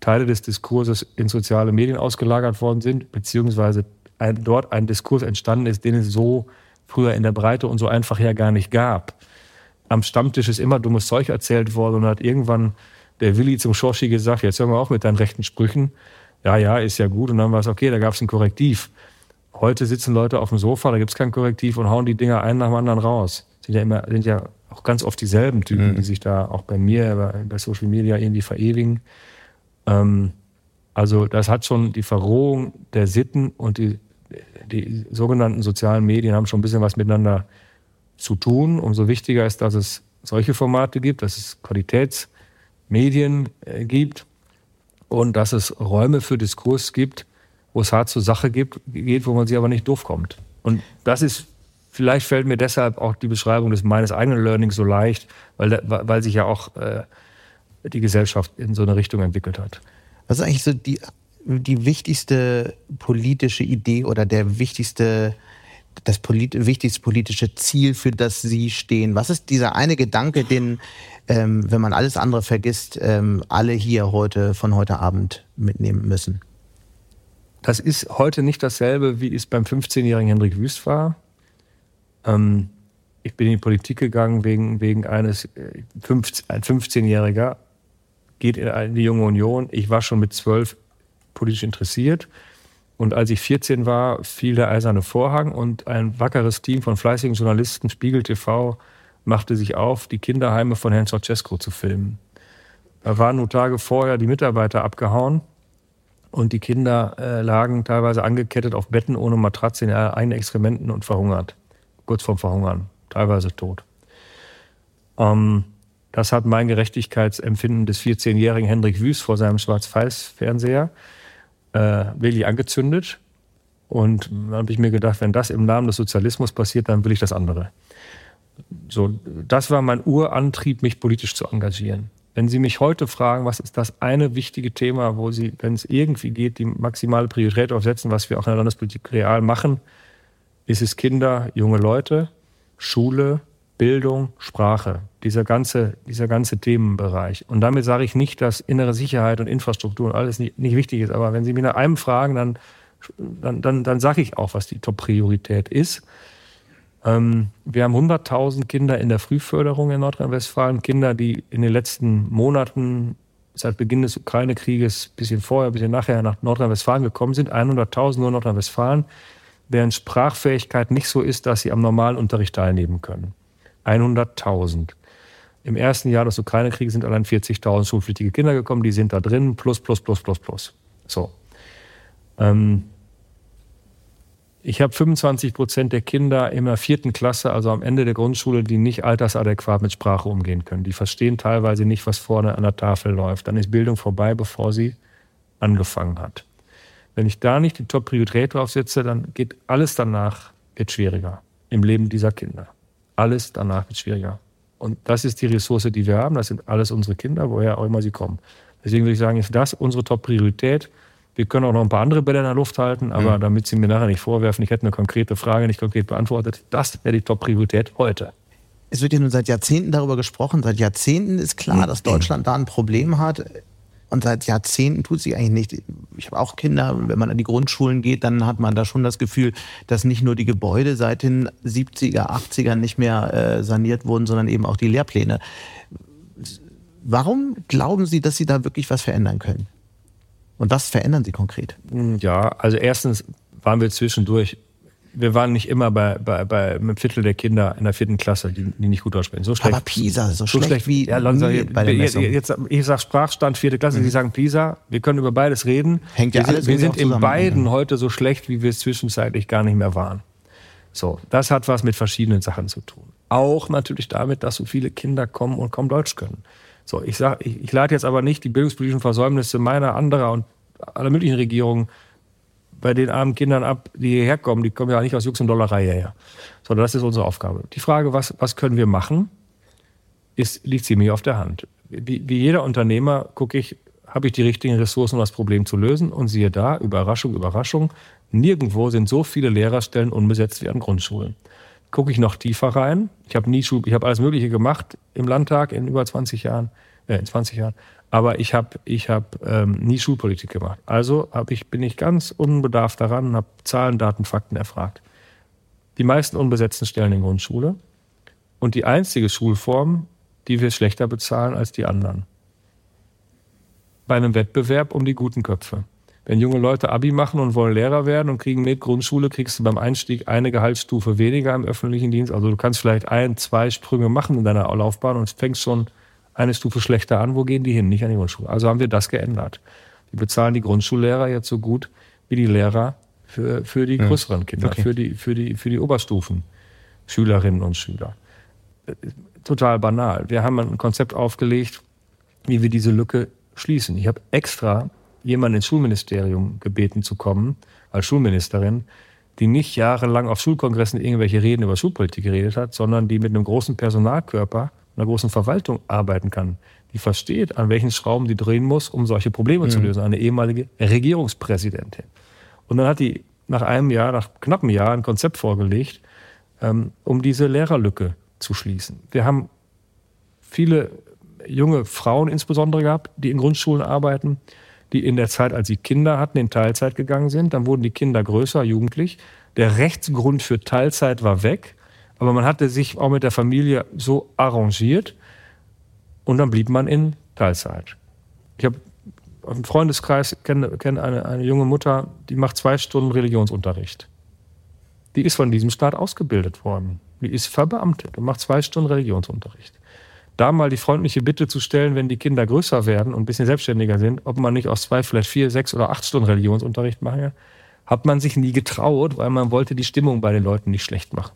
Teile des Diskurses in soziale Medien ausgelagert worden sind, beziehungsweise ein, dort ein Diskurs entstanden ist, den es so früher in der Breite und so einfach ja gar nicht gab. Am Stammtisch ist immer dummes Zeug erzählt worden und hat irgendwann der Willi zum Schorschi gesagt, jetzt hören wir auf mit deinen rechten Sprüchen. Ja, ja, ist ja gut. Und dann war es okay, da gab es ein Korrektiv. Heute sitzen Leute auf dem Sofa, da gibt es kein Korrektiv und hauen die Dinger einen nach dem anderen raus. Sind ja immer, sind ja auch ganz oft dieselben Typen, mhm. die sich da auch bei mir, bei, Social Media irgendwie verewigen. Ähm, also das hat schon die Verrohung der Sitten und die, die sogenannten sozialen Medien haben schon ein bisschen was miteinander zu tun. Umso wichtiger ist, dass es solche Formate gibt, dass es Qualitätsmedien äh, gibt und dass es Räume für Diskurs gibt, wo es hart zur Sache gibt, geht, wo man sich aber nicht doof kommt. Und das ist, vielleicht fällt mir deshalb auch die Beschreibung des meines eigenen Learnings so leicht, weil, weil sich ja auch äh, die Gesellschaft in so eine Richtung entwickelt hat. Was ist eigentlich so die, die wichtigste politische Idee oder der wichtigste, das polit wichtigste politische Ziel, für das Sie stehen? Was ist dieser eine Gedanke, den, ähm, wenn man alles andere vergisst, ähm, alle hier heute von heute Abend mitnehmen müssen? Das ist heute nicht dasselbe, wie es beim 15-jährigen Hendrik Wüst war. Ähm, ich bin in die Politik gegangen wegen, wegen eines, äh, 15, ein 15-Jähriger geht in die Junge Union. Ich war schon mit zwölf politisch interessiert. Und als ich 14 war, fiel der eiserne Vorhang und ein wackeres Team von fleißigen Journalisten, Spiegel TV, machte sich auf, die Kinderheime von Herrn Ceausescu zu filmen. Da waren nur Tage vorher die Mitarbeiter abgehauen und die Kinder äh, lagen teilweise angekettet auf Betten ohne Matratze in eigenen Exkrementen und verhungert. Kurz vorm Verhungern, teilweise tot. Ähm, das hat mein Gerechtigkeitsempfinden des 14-jährigen Hendrik Wüst vor seinem Schwarz-Weiß-Fernseher äh, wirklich angezündet. Und dann habe ich mir gedacht, wenn das im Namen des Sozialismus passiert, dann will ich das andere. So, das war mein Urantrieb, mich politisch zu engagieren. Wenn Sie mich heute fragen, was ist das eine wichtige Thema, wo Sie, wenn es irgendwie geht, die maximale Priorität aufsetzen, was wir auch in der Landespolitik real machen, ist es Kinder, junge Leute, Schule, Bildung, Sprache, dieser ganze, dieser ganze Themenbereich. Und damit sage ich nicht, dass innere Sicherheit und Infrastruktur und alles nicht, nicht wichtig ist. Aber wenn Sie mich nach einem fragen, dann, dann, dann, dann sage ich auch, was die Top-Priorität ist. Ähm, wir haben 100.000 Kinder in der Frühförderung in Nordrhein-Westfalen. Kinder, die in den letzten Monaten seit Beginn des Ukraine-Krieges, bisschen vorher, bisschen nachher nach Nordrhein-Westfalen gekommen sind. 100.000 nur in Nordrhein-Westfalen, deren Sprachfähigkeit nicht so ist, dass sie am normalen Unterricht teilnehmen können. 100.000. Im ersten Jahr des Ukraine-Krieges sind allein 40.000 schulpflichtige Kinder gekommen, die sind da drin, plus, plus, plus, plus, plus. So. Ähm, ich habe 25 Prozent der Kinder in der vierten Klasse, also am Ende der Grundschule, die nicht altersadäquat mit Sprache umgehen können. Die verstehen teilweise nicht, was vorne an der Tafel läuft. Dann ist Bildung vorbei, bevor sie angefangen hat. Wenn ich da nicht die Top-Priorität draufsetze, dann geht alles danach wird schwieriger im Leben dieser Kinder. Alles danach wird schwieriger. Und das ist die Ressource, die wir haben. Das sind alles unsere Kinder, woher auch immer sie kommen. Deswegen würde ich sagen, ist das unsere Top-Priorität. Wir können auch noch ein paar andere Bälle in der Luft halten, aber mhm. damit Sie mir nachher nicht vorwerfen, ich hätte eine konkrete Frage nicht konkret beantwortet, das wäre die Top-Priorität heute. Es wird ja nun seit Jahrzehnten darüber gesprochen. Seit Jahrzehnten ist klar, mhm. dass Deutschland da ein Problem hat. Und seit Jahrzehnten tut sich eigentlich nicht. Ich habe auch Kinder, wenn man an die Grundschulen geht, dann hat man da schon das Gefühl, dass nicht nur die Gebäude seit den 70er, 80ern nicht mehr äh, saniert wurden, sondern eben auch die Lehrpläne. Warum glauben Sie, dass Sie da wirklich was verändern können? Und was verändern Sie konkret? Ja, also erstens waren wir zwischendurch wir waren nicht immer bei, bei, bei einem Viertel der Kinder in der vierten Klasse, die, die nicht gut Deutsch sprechen. So schlecht. Aber Pisa, so, so schlecht, schlecht, wie ja, langsam, bei der Messung. Jetzt, ich sage Sprachstand vierte Klasse, mhm. Sie sagen Pisa. Wir können über beides reden. Hängt ja wir alles sind, wir sind in beiden mhm. heute so schlecht, wie wir es zwischenzeitlich gar nicht mehr waren. So, das hat was mit verschiedenen Sachen zu tun. Auch natürlich damit, dass so viele Kinder kommen und kaum Deutsch können. So, ich sag, ich, ich lade jetzt aber nicht die bildungspolitischen Versäumnisse meiner, anderer und aller möglichen Regierungen bei den armen Kindern ab, die hierher kommen. Die kommen ja nicht aus Jux und Dollerei hierher, sondern das ist unsere Aufgabe. Die Frage, was, was können wir machen, ist, liegt ziemlich auf der Hand. Wie, wie jeder Unternehmer gucke ich, habe ich die richtigen Ressourcen, um das Problem zu lösen? Und siehe da, Überraschung, Überraschung, nirgendwo sind so viele Lehrerstellen unbesetzt wie an Grundschulen. Gucke ich noch tiefer rein. Ich habe nie ich habe alles Mögliche gemacht im Landtag in über 20 Jahren, äh, in 20 Jahren. Aber ich habe ich hab, ähm, nie Schulpolitik gemacht. Also hab ich, bin ich ganz unbedarft daran und habe Zahlen, Daten, Fakten erfragt. Die meisten unbesetzten Stellen in Grundschule und die einzige Schulform, die wir schlechter bezahlen als die anderen. Bei einem Wettbewerb um die guten Köpfe. Wenn junge Leute Abi machen und wollen Lehrer werden und kriegen mit Grundschule, kriegst du beim Einstieg eine Gehaltsstufe weniger im öffentlichen Dienst. Also du kannst vielleicht ein, zwei Sprünge machen in deiner Laufbahn und fängst schon eine Stufe schlechter an. Wo gehen die hin? Nicht an die Grundschule. Also haben wir das geändert. Wir bezahlen die Grundschullehrer jetzt so gut wie die Lehrer für, für die größeren Kinder, okay. für, die, für, die, für die Oberstufen, Schülerinnen und Schüler total banal. Wir haben ein Konzept aufgelegt, wie wir diese Lücke schließen. Ich habe extra jemanden ins Schulministerium gebeten zu kommen, als Schulministerin, die nicht jahrelang auf Schulkongressen irgendwelche Reden über Schulpolitik geredet hat, sondern die mit einem großen Personalkörper, einer großen Verwaltung arbeiten kann, die versteht, an welchen Schrauben die drehen muss, um solche Probleme mhm. zu lösen. Eine ehemalige Regierungspräsidentin. Und dann hat die nach einem Jahr, nach knapp einem Jahr, ein Konzept vorgelegt, ähm, um diese Lehrerlücke zu schließen. Wir haben viele junge Frauen insbesondere gehabt, die in Grundschulen arbeiten, die in der Zeit, als sie Kinder hatten, in Teilzeit gegangen sind. Dann wurden die Kinder größer, jugendlich. Der Rechtsgrund für Teilzeit war weg, aber man hatte sich auch mit der Familie so arrangiert und dann blieb man in Teilzeit. Ich habe im Freundeskreis kenne, kenne eine, eine junge Mutter, die macht zwei Stunden Religionsunterricht. Die ist von diesem Staat ausgebildet worden. Die ist verbeamtet und macht zwei Stunden Religionsunterricht. Da mal die freundliche Bitte zu stellen, wenn die Kinder größer werden und ein bisschen selbstständiger sind, ob man nicht aus zwei, vielleicht vier, sechs oder acht Stunden Religionsunterricht machen kann, hat man sich nie getraut, weil man wollte die Stimmung bei den Leuten nicht schlecht machen.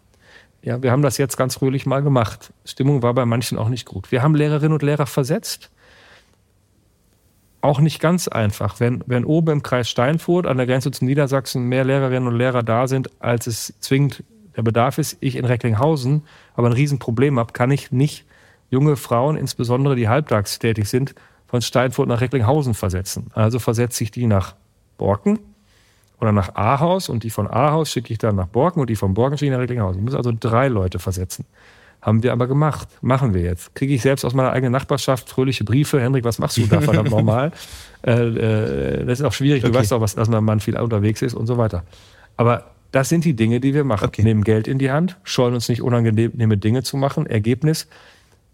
Ja, wir haben das jetzt ganz fröhlich mal gemacht. Stimmung war bei manchen auch nicht gut. Wir haben Lehrerinnen und Lehrer versetzt. Auch nicht ganz einfach. Wenn, wenn oben im Kreis Steinfurt an der Grenze zu Niedersachsen mehr Lehrerinnen und Lehrer da sind, als es zwingend der Bedarf ist, ich in Recklinghausen aber ein Riesenproblem habe, kann ich nicht junge Frauen, insbesondere die halbtags tätig sind, von Steinfurt nach Recklinghausen versetzen. Also versetze ich die nach Borken oder nach Ahaus und die von Ahaus schicke ich dann nach Borken und die von Borken schicke ich nach Recklinghausen. Ich muss also drei Leute versetzen. Haben wir aber gemacht. Machen wir jetzt. Kriege ich selbst aus meiner eigenen Nachbarschaft fröhliche Briefe. Henrik, was machst du da verdammt [LAUGHS] normal? Äh, äh, das ist auch schwierig. Okay. Du weißt auch, was, dass mein Mann viel unterwegs ist und so weiter. Aber das sind die Dinge, die wir machen. Okay. Nehmen Geld in die Hand, scheuen uns nicht unangenehme Dinge zu machen. Ergebnis,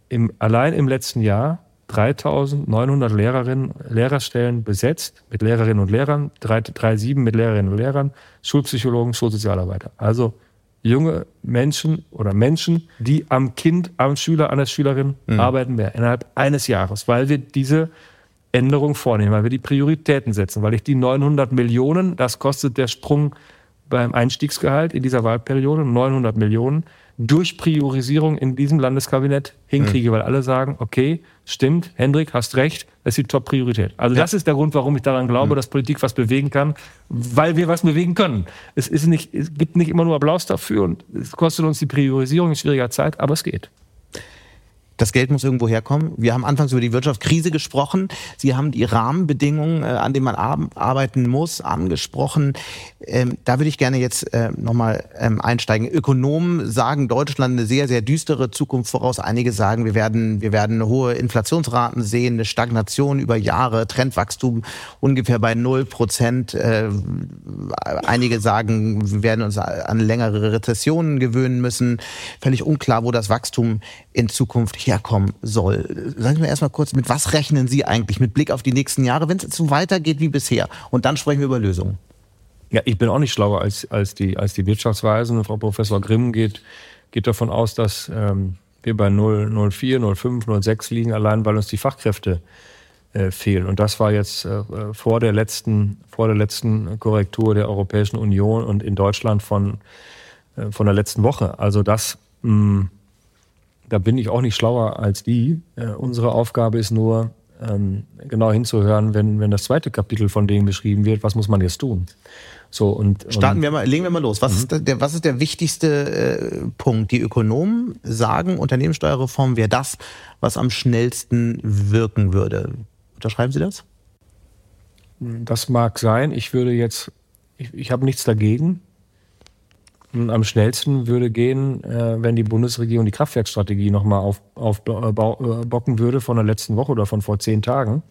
im, allein im letzten Jahr 3900 Lehrerinnen, Lehrerstellen besetzt mit Lehrerinnen und Lehrern, 3,7 mit Lehrerinnen und Lehrern, Schulpsychologen, Schulsozialarbeiter. Also junge Menschen oder Menschen, die am Kind, am Schüler, an der Schülerin mhm. arbeiten werden, innerhalb eines Jahres, weil wir diese Änderung vornehmen, weil wir die Prioritäten setzen, weil ich die 900 Millionen, das kostet der Sprung beim Einstiegsgehalt in dieser Wahlperiode 900 Millionen durch Priorisierung in diesem Landeskabinett hinkriege, mhm. weil alle sagen, okay, stimmt, Hendrik, hast recht, das ist die Top-Priorität. Also ja. das ist der Grund, warum ich daran glaube, mhm. dass Politik was bewegen kann, weil wir was bewegen können. Es, ist nicht, es gibt nicht immer nur Applaus dafür und es kostet uns die Priorisierung in schwieriger Zeit, aber es geht. Das Geld muss irgendwo herkommen. Wir haben anfangs über die Wirtschaftskrise gesprochen. Sie haben die Rahmenbedingungen, äh, an denen man arbeiten muss, angesprochen. Ähm, da würde ich gerne jetzt äh, nochmal ähm, einsteigen. Ökonomen sagen Deutschland eine sehr, sehr düstere Zukunft voraus. Einige sagen, wir werden, wir werden hohe Inflationsraten sehen, eine Stagnation über Jahre, Trendwachstum ungefähr bei null Prozent. Äh, einige sagen, wir werden uns an längere Rezessionen gewöhnen müssen. Völlig unklar, wo das Wachstum in Zukunft herkommen soll. Sagen Sie mir erstmal kurz, mit was rechnen Sie eigentlich mit Blick auf die nächsten Jahre, wenn es so weitergeht wie bisher? Und dann sprechen wir über Lösungen. Ja, ich bin auch nicht schlauer als, als, die, als die Wirtschaftsweisen. Frau Professor Grimm geht, geht davon aus, dass ähm, wir bei 0, 0,4, 0,5, 0,6 liegen, allein weil uns die Fachkräfte äh, fehlen. Und das war jetzt äh, vor, der letzten, vor der letzten Korrektur der Europäischen Union und in Deutschland von, äh, von der letzten Woche. Also das mh, da bin ich auch nicht schlauer als die. Äh, unsere Aufgabe ist nur, ähm, genau hinzuhören, wenn, wenn das zweite Kapitel von denen beschrieben wird, was muss man jetzt tun. So, und, Starten wir mal, legen wir mal los. Was, mhm. ist, der, was ist der wichtigste äh, Punkt? Die Ökonomen sagen, Unternehmenssteuerreform wäre das, was am schnellsten wirken würde. Unterschreiben Sie das? Das mag sein. Ich würde jetzt, ich, ich habe nichts dagegen. Am schnellsten würde gehen, äh, wenn die Bundesregierung die Kraftwerkstrategie nochmal aufbocken auf, äh, äh würde von der letzten Woche oder von vor zehn Tagen,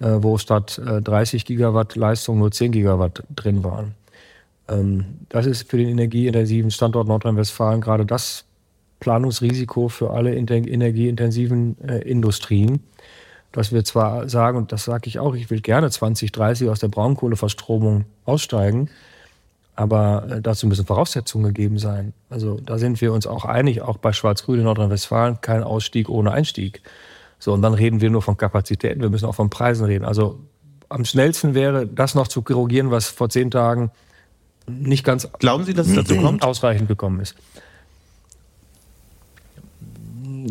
äh, wo statt äh, 30 Gigawatt Leistung nur 10 Gigawatt drin waren. Ähm, das ist für den energieintensiven Standort Nordrhein-Westfalen gerade das Planungsrisiko für alle energieintensiven äh, Industrien dass wir zwar sagen, und das sage ich auch, ich will gerne 2030 aus der Braunkohleverstromung aussteigen, aber äh, dazu müssen Voraussetzungen gegeben sein. Also da sind wir uns auch einig, auch bei Schwarz-Grün in Nordrhein-Westfalen, kein Ausstieg ohne Einstieg. So, und dann reden wir nur von Kapazitäten, wir müssen auch von Preisen reden. Also am schnellsten wäre, das noch zu korrigieren, was vor zehn Tagen nicht ganz Glauben Sie, dass es dazu kommt? ausreichend gekommen ist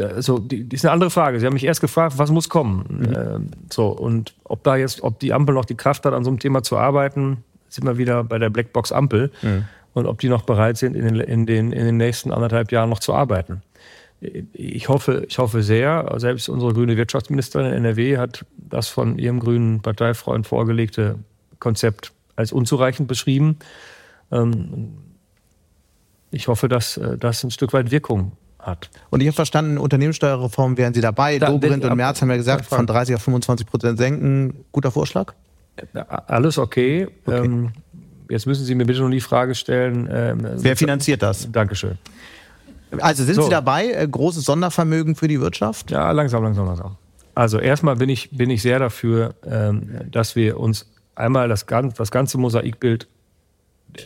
also die, die ist eine andere Frage. Sie haben mich erst gefragt, was muss kommen. Mhm. Äh, so und ob da jetzt, ob die Ampel noch die Kraft hat, an so einem Thema zu arbeiten, sind wir wieder bei der Blackbox Ampel mhm. und ob die noch bereit sind, in den, in den in den nächsten anderthalb Jahren noch zu arbeiten. Ich hoffe, ich hoffe sehr. Selbst unsere grüne Wirtschaftsministerin in NRW hat das von ihrem grünen Parteifreund vorgelegte Konzept als unzureichend beschrieben. Ähm, ich hoffe, dass äh, das ein Stück weit Wirkung hat. Und ich habe verstanden, Unternehmenssteuerreform wären Sie dabei. Da, Dobrindt und Merz haben ja gesagt, von 30 auf 25 Prozent senken. Guter Vorschlag? Alles okay. okay. Ähm, jetzt müssen Sie mir bitte noch die Frage stellen. Ähm, Wer finanziert das? Dankeschön. Also sind so. Sie dabei? Äh, großes Sondervermögen für die Wirtschaft? Ja, langsam, langsam, langsam. Also erstmal bin ich, bin ich sehr dafür, ähm, dass wir uns einmal das, das ganze Mosaikbild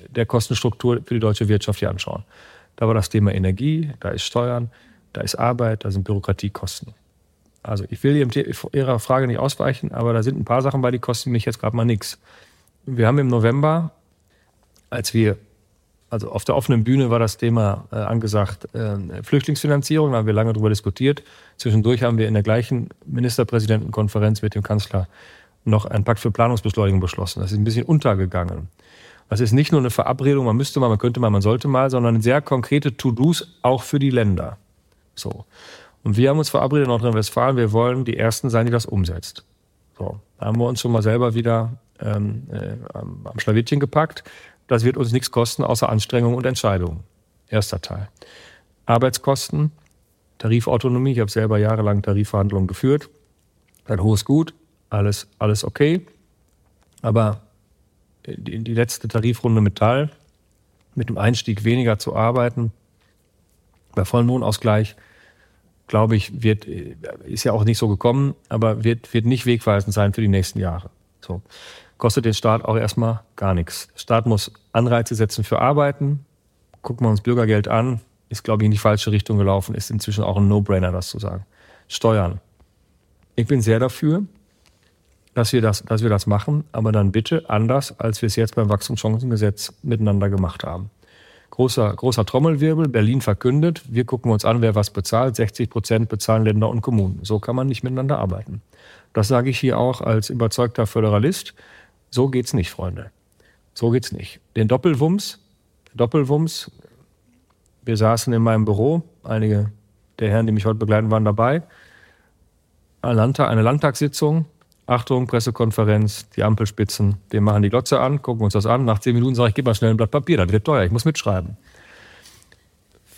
der Kostenstruktur für die deutsche Wirtschaft hier anschauen. Da war das Thema Energie, da ist Steuern, da ist Arbeit, da sind Bürokratiekosten. Also ich will Ihrer Frage nicht ausweichen, aber da sind ein paar Sachen bei, die kosten mich jetzt gerade mal nichts. Wir haben im November, als wir, also auf der offenen Bühne war das Thema äh, angesagt, äh, Flüchtlingsfinanzierung, da haben wir lange darüber diskutiert. Zwischendurch haben wir in der gleichen Ministerpräsidentenkonferenz mit dem Kanzler noch einen Pakt für Planungsbeschleunigung beschlossen. Das ist ein bisschen untergegangen. Das ist nicht nur eine Verabredung, man müsste mal, man könnte mal, man sollte mal, sondern sehr konkrete To-Dos auch für die Länder. So. Und wir haben uns verabredet in Nordrhein-Westfalen, wir wollen die Ersten sein, die das umsetzt. So. Da haben wir uns schon mal selber wieder ähm, äh, am Schlawittchen gepackt. Das wird uns nichts kosten, außer Anstrengung und Entscheidungen. Erster Teil. Arbeitskosten, Tarifautonomie. Ich habe selber jahrelang Tarifverhandlungen geführt. Ein hohes Gut, alles, alles okay. Aber die, die letzte Tarifrunde Metall mit dem Einstieg weniger zu arbeiten. Bei vollem Lohnausgleich, glaube ich, wird, ist ja auch nicht so gekommen, aber wird, wird nicht wegweisend sein für die nächsten Jahre. So. Kostet den Staat auch erstmal gar nichts. Der Staat muss Anreize setzen für Arbeiten. Gucken wir uns Bürgergeld an. Ist, glaube ich, in die falsche Richtung gelaufen. Ist inzwischen auch ein No-Brainer, das zu sagen. Steuern. Ich bin sehr dafür, dass wir das, dass wir das machen, aber dann bitte anders, als wir es jetzt beim Wachstumschancengesetz miteinander gemacht haben. Großer, großer Trommelwirbel, Berlin verkündet, wir gucken uns an, wer was bezahlt. 60 Prozent bezahlen Länder und Kommunen. So kann man nicht miteinander arbeiten. Das sage ich hier auch als überzeugter Föderalist. So geht's nicht, Freunde. So geht's nicht. Den Doppelwumms, Doppelwumms, wir saßen in meinem Büro, einige der Herren, die mich heute begleiten, waren dabei. Eine Landtagssitzung, Achtung, Pressekonferenz, die Ampelspitzen, wir machen die Glotze an, gucken uns das an. Nach zehn Minuten sage ich, gib mal schnell ein Blatt Papier, das wird teuer, ich muss mitschreiben.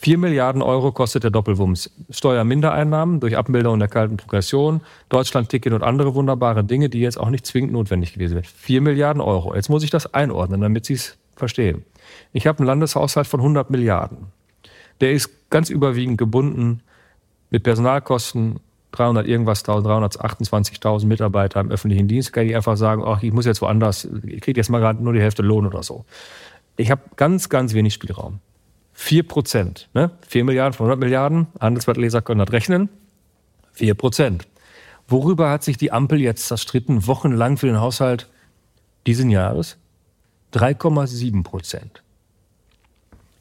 Vier Milliarden Euro kostet der Doppelwumms. Steuermindereinnahmen durch Abmilderung der kalten Progression, Deutschland-Ticket und andere wunderbare Dinge, die jetzt auch nicht zwingend notwendig gewesen wären. Vier Milliarden Euro. Jetzt muss ich das einordnen, damit Sie es verstehen. Ich habe einen Landeshaushalt von 100 Milliarden. Der ist ganz überwiegend gebunden mit Personalkosten, 300 irgendwas, 328.000 Mitarbeiter im öffentlichen Dienst, kann ich einfach sagen, ach, ich muss jetzt woanders, ich kriege jetzt mal gerade nur die Hälfte Lohn oder so. Ich habe ganz, ganz wenig Spielraum. 4 Prozent, ne? 4 Milliarden von 100 Milliarden, Handelsblattleser können das rechnen. 4 Prozent. Worüber hat sich die Ampel jetzt zerstritten, wochenlang für den Haushalt diesen Jahres? 3,7 Prozent.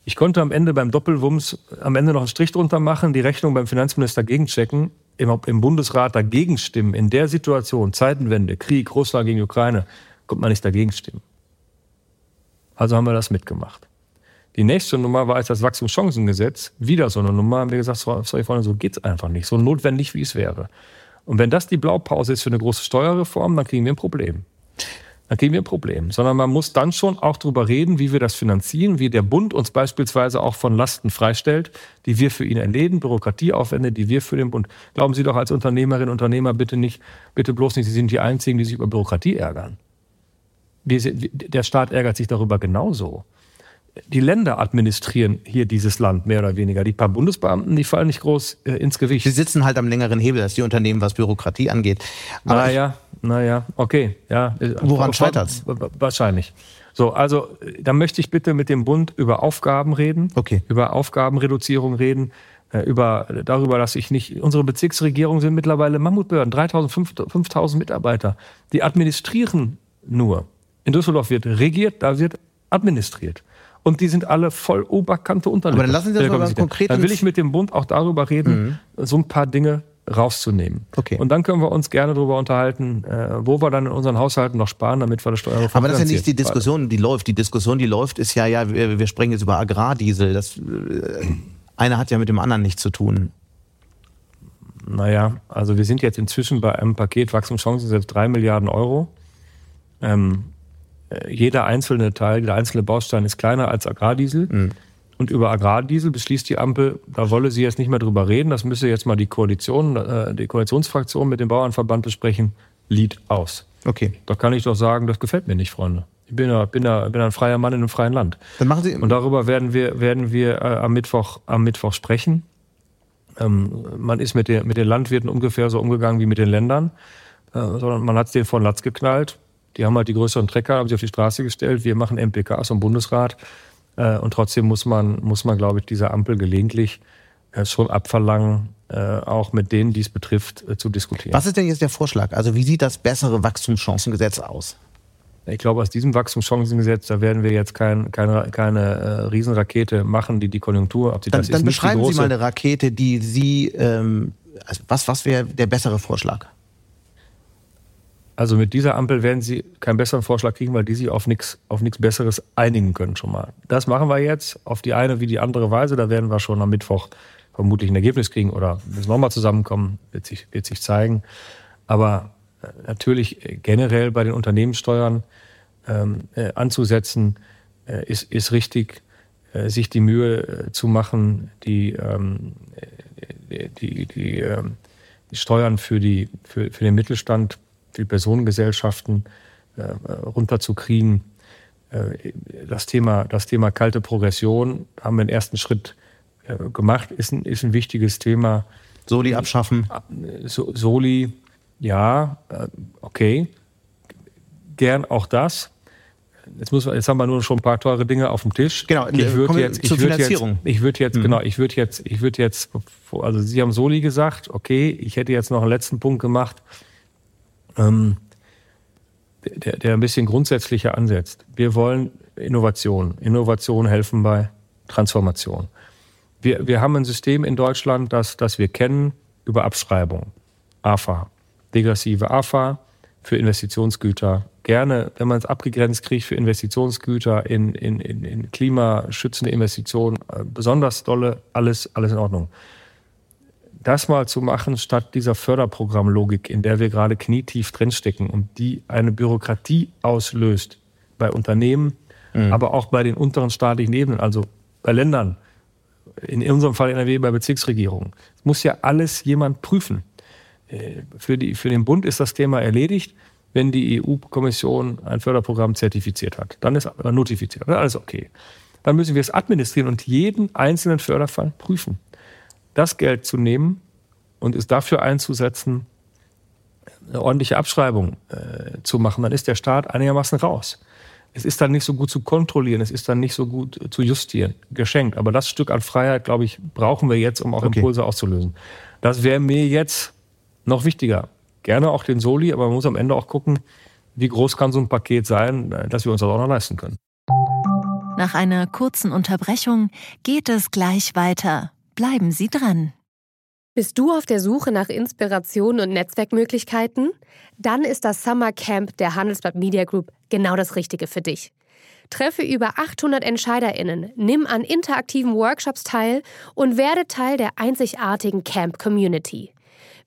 Ich konnte am Ende beim Doppelwumms am Ende noch einen Strich drunter machen, die Rechnung beim Finanzminister gegenchecken im, im Bundesrat dagegen stimmen, in der Situation, Zeitenwende, Krieg, Russland gegen Ukraine, kommt man nicht dagegen stimmen. Also haben wir das mitgemacht. Die nächste Nummer war jetzt das Wachstumschancengesetz. Wieder so eine Nummer. Haben wir gesagt, sorry, Freunde, so geht's einfach nicht. So notwendig, wie es wäre. Und wenn das die Blaupause ist für eine große Steuerreform, dann kriegen wir ein Problem. Dann kriegen wir ein Problem. Sondern man muss dann schon auch darüber reden, wie wir das finanzieren, wie der Bund uns beispielsweise auch von Lasten freistellt, die wir für ihn erleben, Bürokratieaufwände, die wir für den Bund. Glauben Sie doch als Unternehmerinnen und Unternehmer bitte nicht, bitte bloß nicht, Sie sind die Einzigen, die sich über Bürokratie ärgern. Wir, der Staat ärgert sich darüber genauso. Die Länder administrieren hier dieses Land mehr oder weniger. Die paar Bundesbeamten, die fallen nicht groß äh, ins Gewicht. Sie sitzen halt am längeren Hebel als die Unternehmen, was Bürokratie angeht. Aber naja, naja, okay. Ja. Woran scheitert's? Wahrscheinlich. So, also da möchte ich bitte mit dem Bund über Aufgaben reden, okay. über Aufgabenreduzierung reden, äh, über darüber, dass ich nicht unsere Bezirksregierungen sind mittlerweile Mammutbehörden, 3000, 5000 Mitarbeiter, die administrieren nur. In Düsseldorf wird regiert, da wird administriert. Und die sind alle voll Oberkante Unterlippe. Aber dann lassen Sie das mal ganz konkret. Dann will ich mit dem Bund auch darüber reden, mhm. so ein paar Dinge rauszunehmen. Okay. Und dann können wir uns gerne darüber unterhalten, äh, wo wir dann in unseren Haushalten noch sparen, damit wir das Steuerreform Aber das ist ja nicht die Diskussion, die läuft. Die Diskussion, die läuft, ist ja, ja, wir, wir sprechen jetzt über Agrardiesel. Das äh, eine hat ja mit dem anderen nichts zu tun. Naja, also wir sind jetzt inzwischen bei einem Paket Wachstumschancen selbst drei Milliarden Euro. Ähm, äh, jeder einzelne Teil, der einzelne Baustein ist kleiner als Agrardiesel. Mhm. Und über Agrardiesel beschließt die Ampel, da wolle sie jetzt nicht mehr drüber reden, das müsse jetzt mal die Koalition, äh, die Koalitionsfraktion mit dem Bauernverband besprechen, Lied aus. Okay. Da kann ich doch sagen, das gefällt mir nicht, Freunde. Ich bin, ja, bin, ja, bin ein freier Mann in einem freien Land. Dann machen Sie Und darüber werden wir, werden wir äh, am, Mittwoch, am Mittwoch sprechen. Ähm, man ist mit, der, mit den Landwirten ungefähr so umgegangen wie mit den Ländern, äh, sondern man hat es denen von Latz geknallt. Die haben halt die größeren Trecker, haben sie auf die Straße gestellt. Wir machen MPKs im Bundesrat. Äh, und trotzdem muss man, muss man, glaube ich, dieser Ampel gelegentlich äh, schon abverlangen, äh, auch mit denen, die es betrifft, zu diskutieren. Was ist denn jetzt der Vorschlag? Also wie sieht das bessere Wachstumschancengesetz aus? Ich glaube, aus diesem Wachstumschancengesetz, da werden wir jetzt kein, keine, keine äh, Riesenrakete machen, die die Konjunktur, ob sie dann, das dann ist, beschreiben Sie mal eine Rakete, die Sie, ähm, also was, was wäre der bessere Vorschlag? Also mit dieser Ampel werden Sie keinen besseren Vorschlag kriegen, weil die sich auf nichts auf Besseres einigen können schon mal. Das machen wir jetzt auf die eine wie die andere Weise. Da werden wir schon am Mittwoch vermutlich ein Ergebnis kriegen oder müssen nochmal zusammenkommen, wird sich, wird sich zeigen. Aber äh, natürlich generell bei den Unternehmenssteuern ähm, äh, anzusetzen, äh, ist, ist richtig, äh, sich die Mühe äh, zu machen, die, ähm, die, die, ähm, die Steuern für, die, für, für den Mittelstand die Personengesellschaften äh, runterzukriegen. Äh, das, Thema, das Thema kalte Progression haben wir den ersten Schritt äh, gemacht, ist ein, ist ein wichtiges Thema. Soli abschaffen? So, Soli, ja, okay. Gern auch das. Jetzt, muss, jetzt haben wir nur schon ein paar teure Dinge auf dem Tisch. Genau, ich würde jetzt, ich würde jetzt, ich würde jetzt, mhm. genau, ich würde jetzt, ich würde jetzt, also Sie haben Soli gesagt, okay, ich hätte jetzt noch einen letzten Punkt gemacht ähm, der, der ein bisschen grundsätzlicher ansetzt. Wir wollen Innovation. Innovation helfen bei Transformation. Wir, wir haben ein System in Deutschland, das, das wir kennen über Abschreibung. AFA. Degressive AFA für Investitionsgüter. Gerne, wenn man es abgegrenzt kriegt für Investitionsgüter in, in, in, in klimaschützende Investitionen, äh, besonders dolle, alles, alles in Ordnung das mal zu machen, statt dieser Förderprogrammlogik, in der wir gerade knietief drinstecken und die eine Bürokratie auslöst bei Unternehmen, mhm. aber auch bei den unteren staatlichen Ebenen, also bei Ländern, in unserem Fall NRW bei Bezirksregierungen. Es muss ja alles jemand prüfen. Äh, für, die, für den Bund ist das Thema erledigt, wenn die EU-Kommission ein Förderprogramm zertifiziert hat. Dann ist notifiziert, dann ist alles okay. Dann müssen wir es administrieren und jeden einzelnen Förderfall prüfen das Geld zu nehmen und es dafür einzusetzen, eine ordentliche Abschreibung äh, zu machen, dann ist der Staat einigermaßen raus. Es ist dann nicht so gut zu kontrollieren, es ist dann nicht so gut zu justieren, geschenkt. Aber das Stück an Freiheit, glaube ich, brauchen wir jetzt, um auch okay. Impulse auszulösen. Das wäre mir jetzt noch wichtiger. Gerne auch den Soli, aber man muss am Ende auch gucken, wie groß kann so ein Paket sein, dass wir uns das auch noch leisten können. Nach einer kurzen Unterbrechung geht es gleich weiter. Bleiben Sie dran. Bist du auf der Suche nach Inspiration und Netzwerkmöglichkeiten? Dann ist das Summer Camp der Handelsblatt Media Group genau das Richtige für dich. Treffe über 800 EntscheiderInnen, nimm an interaktiven Workshops teil und werde Teil der einzigartigen Camp Community.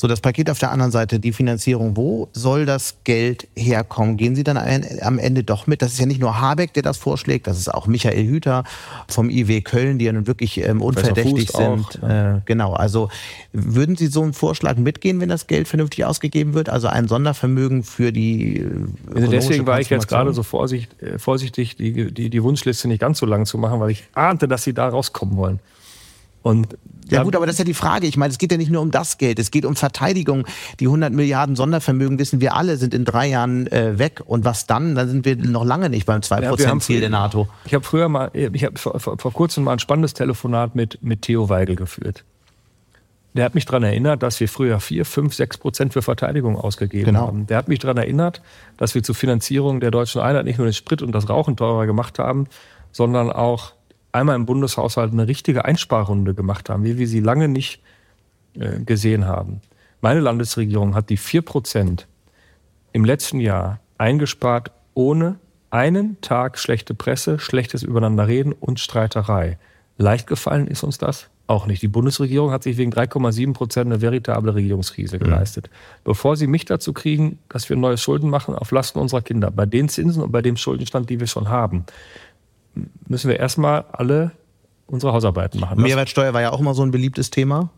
So, das Paket auf der anderen Seite, die Finanzierung, wo soll das Geld herkommen? Gehen Sie dann am Ende doch mit? Das ist ja nicht nur Habeck, der das vorschlägt, das ist auch Michael Hüter vom IW Köln, die ja nun wirklich ähm, unverdächtig sind. Auch, ja. äh, genau, also würden Sie so einen Vorschlag mitgehen, wenn das Geld vernünftig ausgegeben wird? Also ein Sondervermögen für die äh, also Deswegen war ich jetzt gerade so vorsichtig, äh, vorsichtig die, die, die Wunschliste nicht ganz so lang zu machen, weil ich ahnte, dass Sie da rauskommen wollen. Und ja gut, aber das ist ja die Frage. Ich meine, es geht ja nicht nur um das Geld, es geht um Verteidigung. Die 100 Milliarden Sondervermögen, wissen wir alle, sind in drei Jahren äh, weg. Und was dann? Dann sind wir noch lange nicht beim 2%-Ziel ja, der NATO. Ich habe früher mal, ich habe vor, vor, vor, kurzem mal ein spannendes Telefonat mit, mit Theo Weigel geführt. Der hat mich daran erinnert, dass wir früher 4, 5, 6 Prozent für Verteidigung ausgegeben genau. haben. Der hat mich daran erinnert, dass wir zur Finanzierung der deutschen Einheit nicht nur den Sprit und das Rauchen teurer gemacht haben, sondern auch einmal im Bundeshaushalt eine richtige Einsparrunde gemacht haben, wie wir sie lange nicht äh, gesehen haben. Meine Landesregierung hat die 4 Prozent im letzten Jahr eingespart, ohne einen Tag schlechte Presse, schlechtes Übereinanderreden und Streiterei. Leicht gefallen ist uns das auch nicht. Die Bundesregierung hat sich wegen 3,7 Prozent eine veritable Regierungskrise mhm. geleistet. Bevor sie mich dazu kriegen, dass wir neue Schulden machen auf Lasten unserer Kinder, bei den Zinsen und bei dem Schuldenstand, die wir schon haben, müssen wir erstmal alle unsere Hausarbeiten machen. Mehrwertsteuer war ja auch immer so ein beliebtes Thema.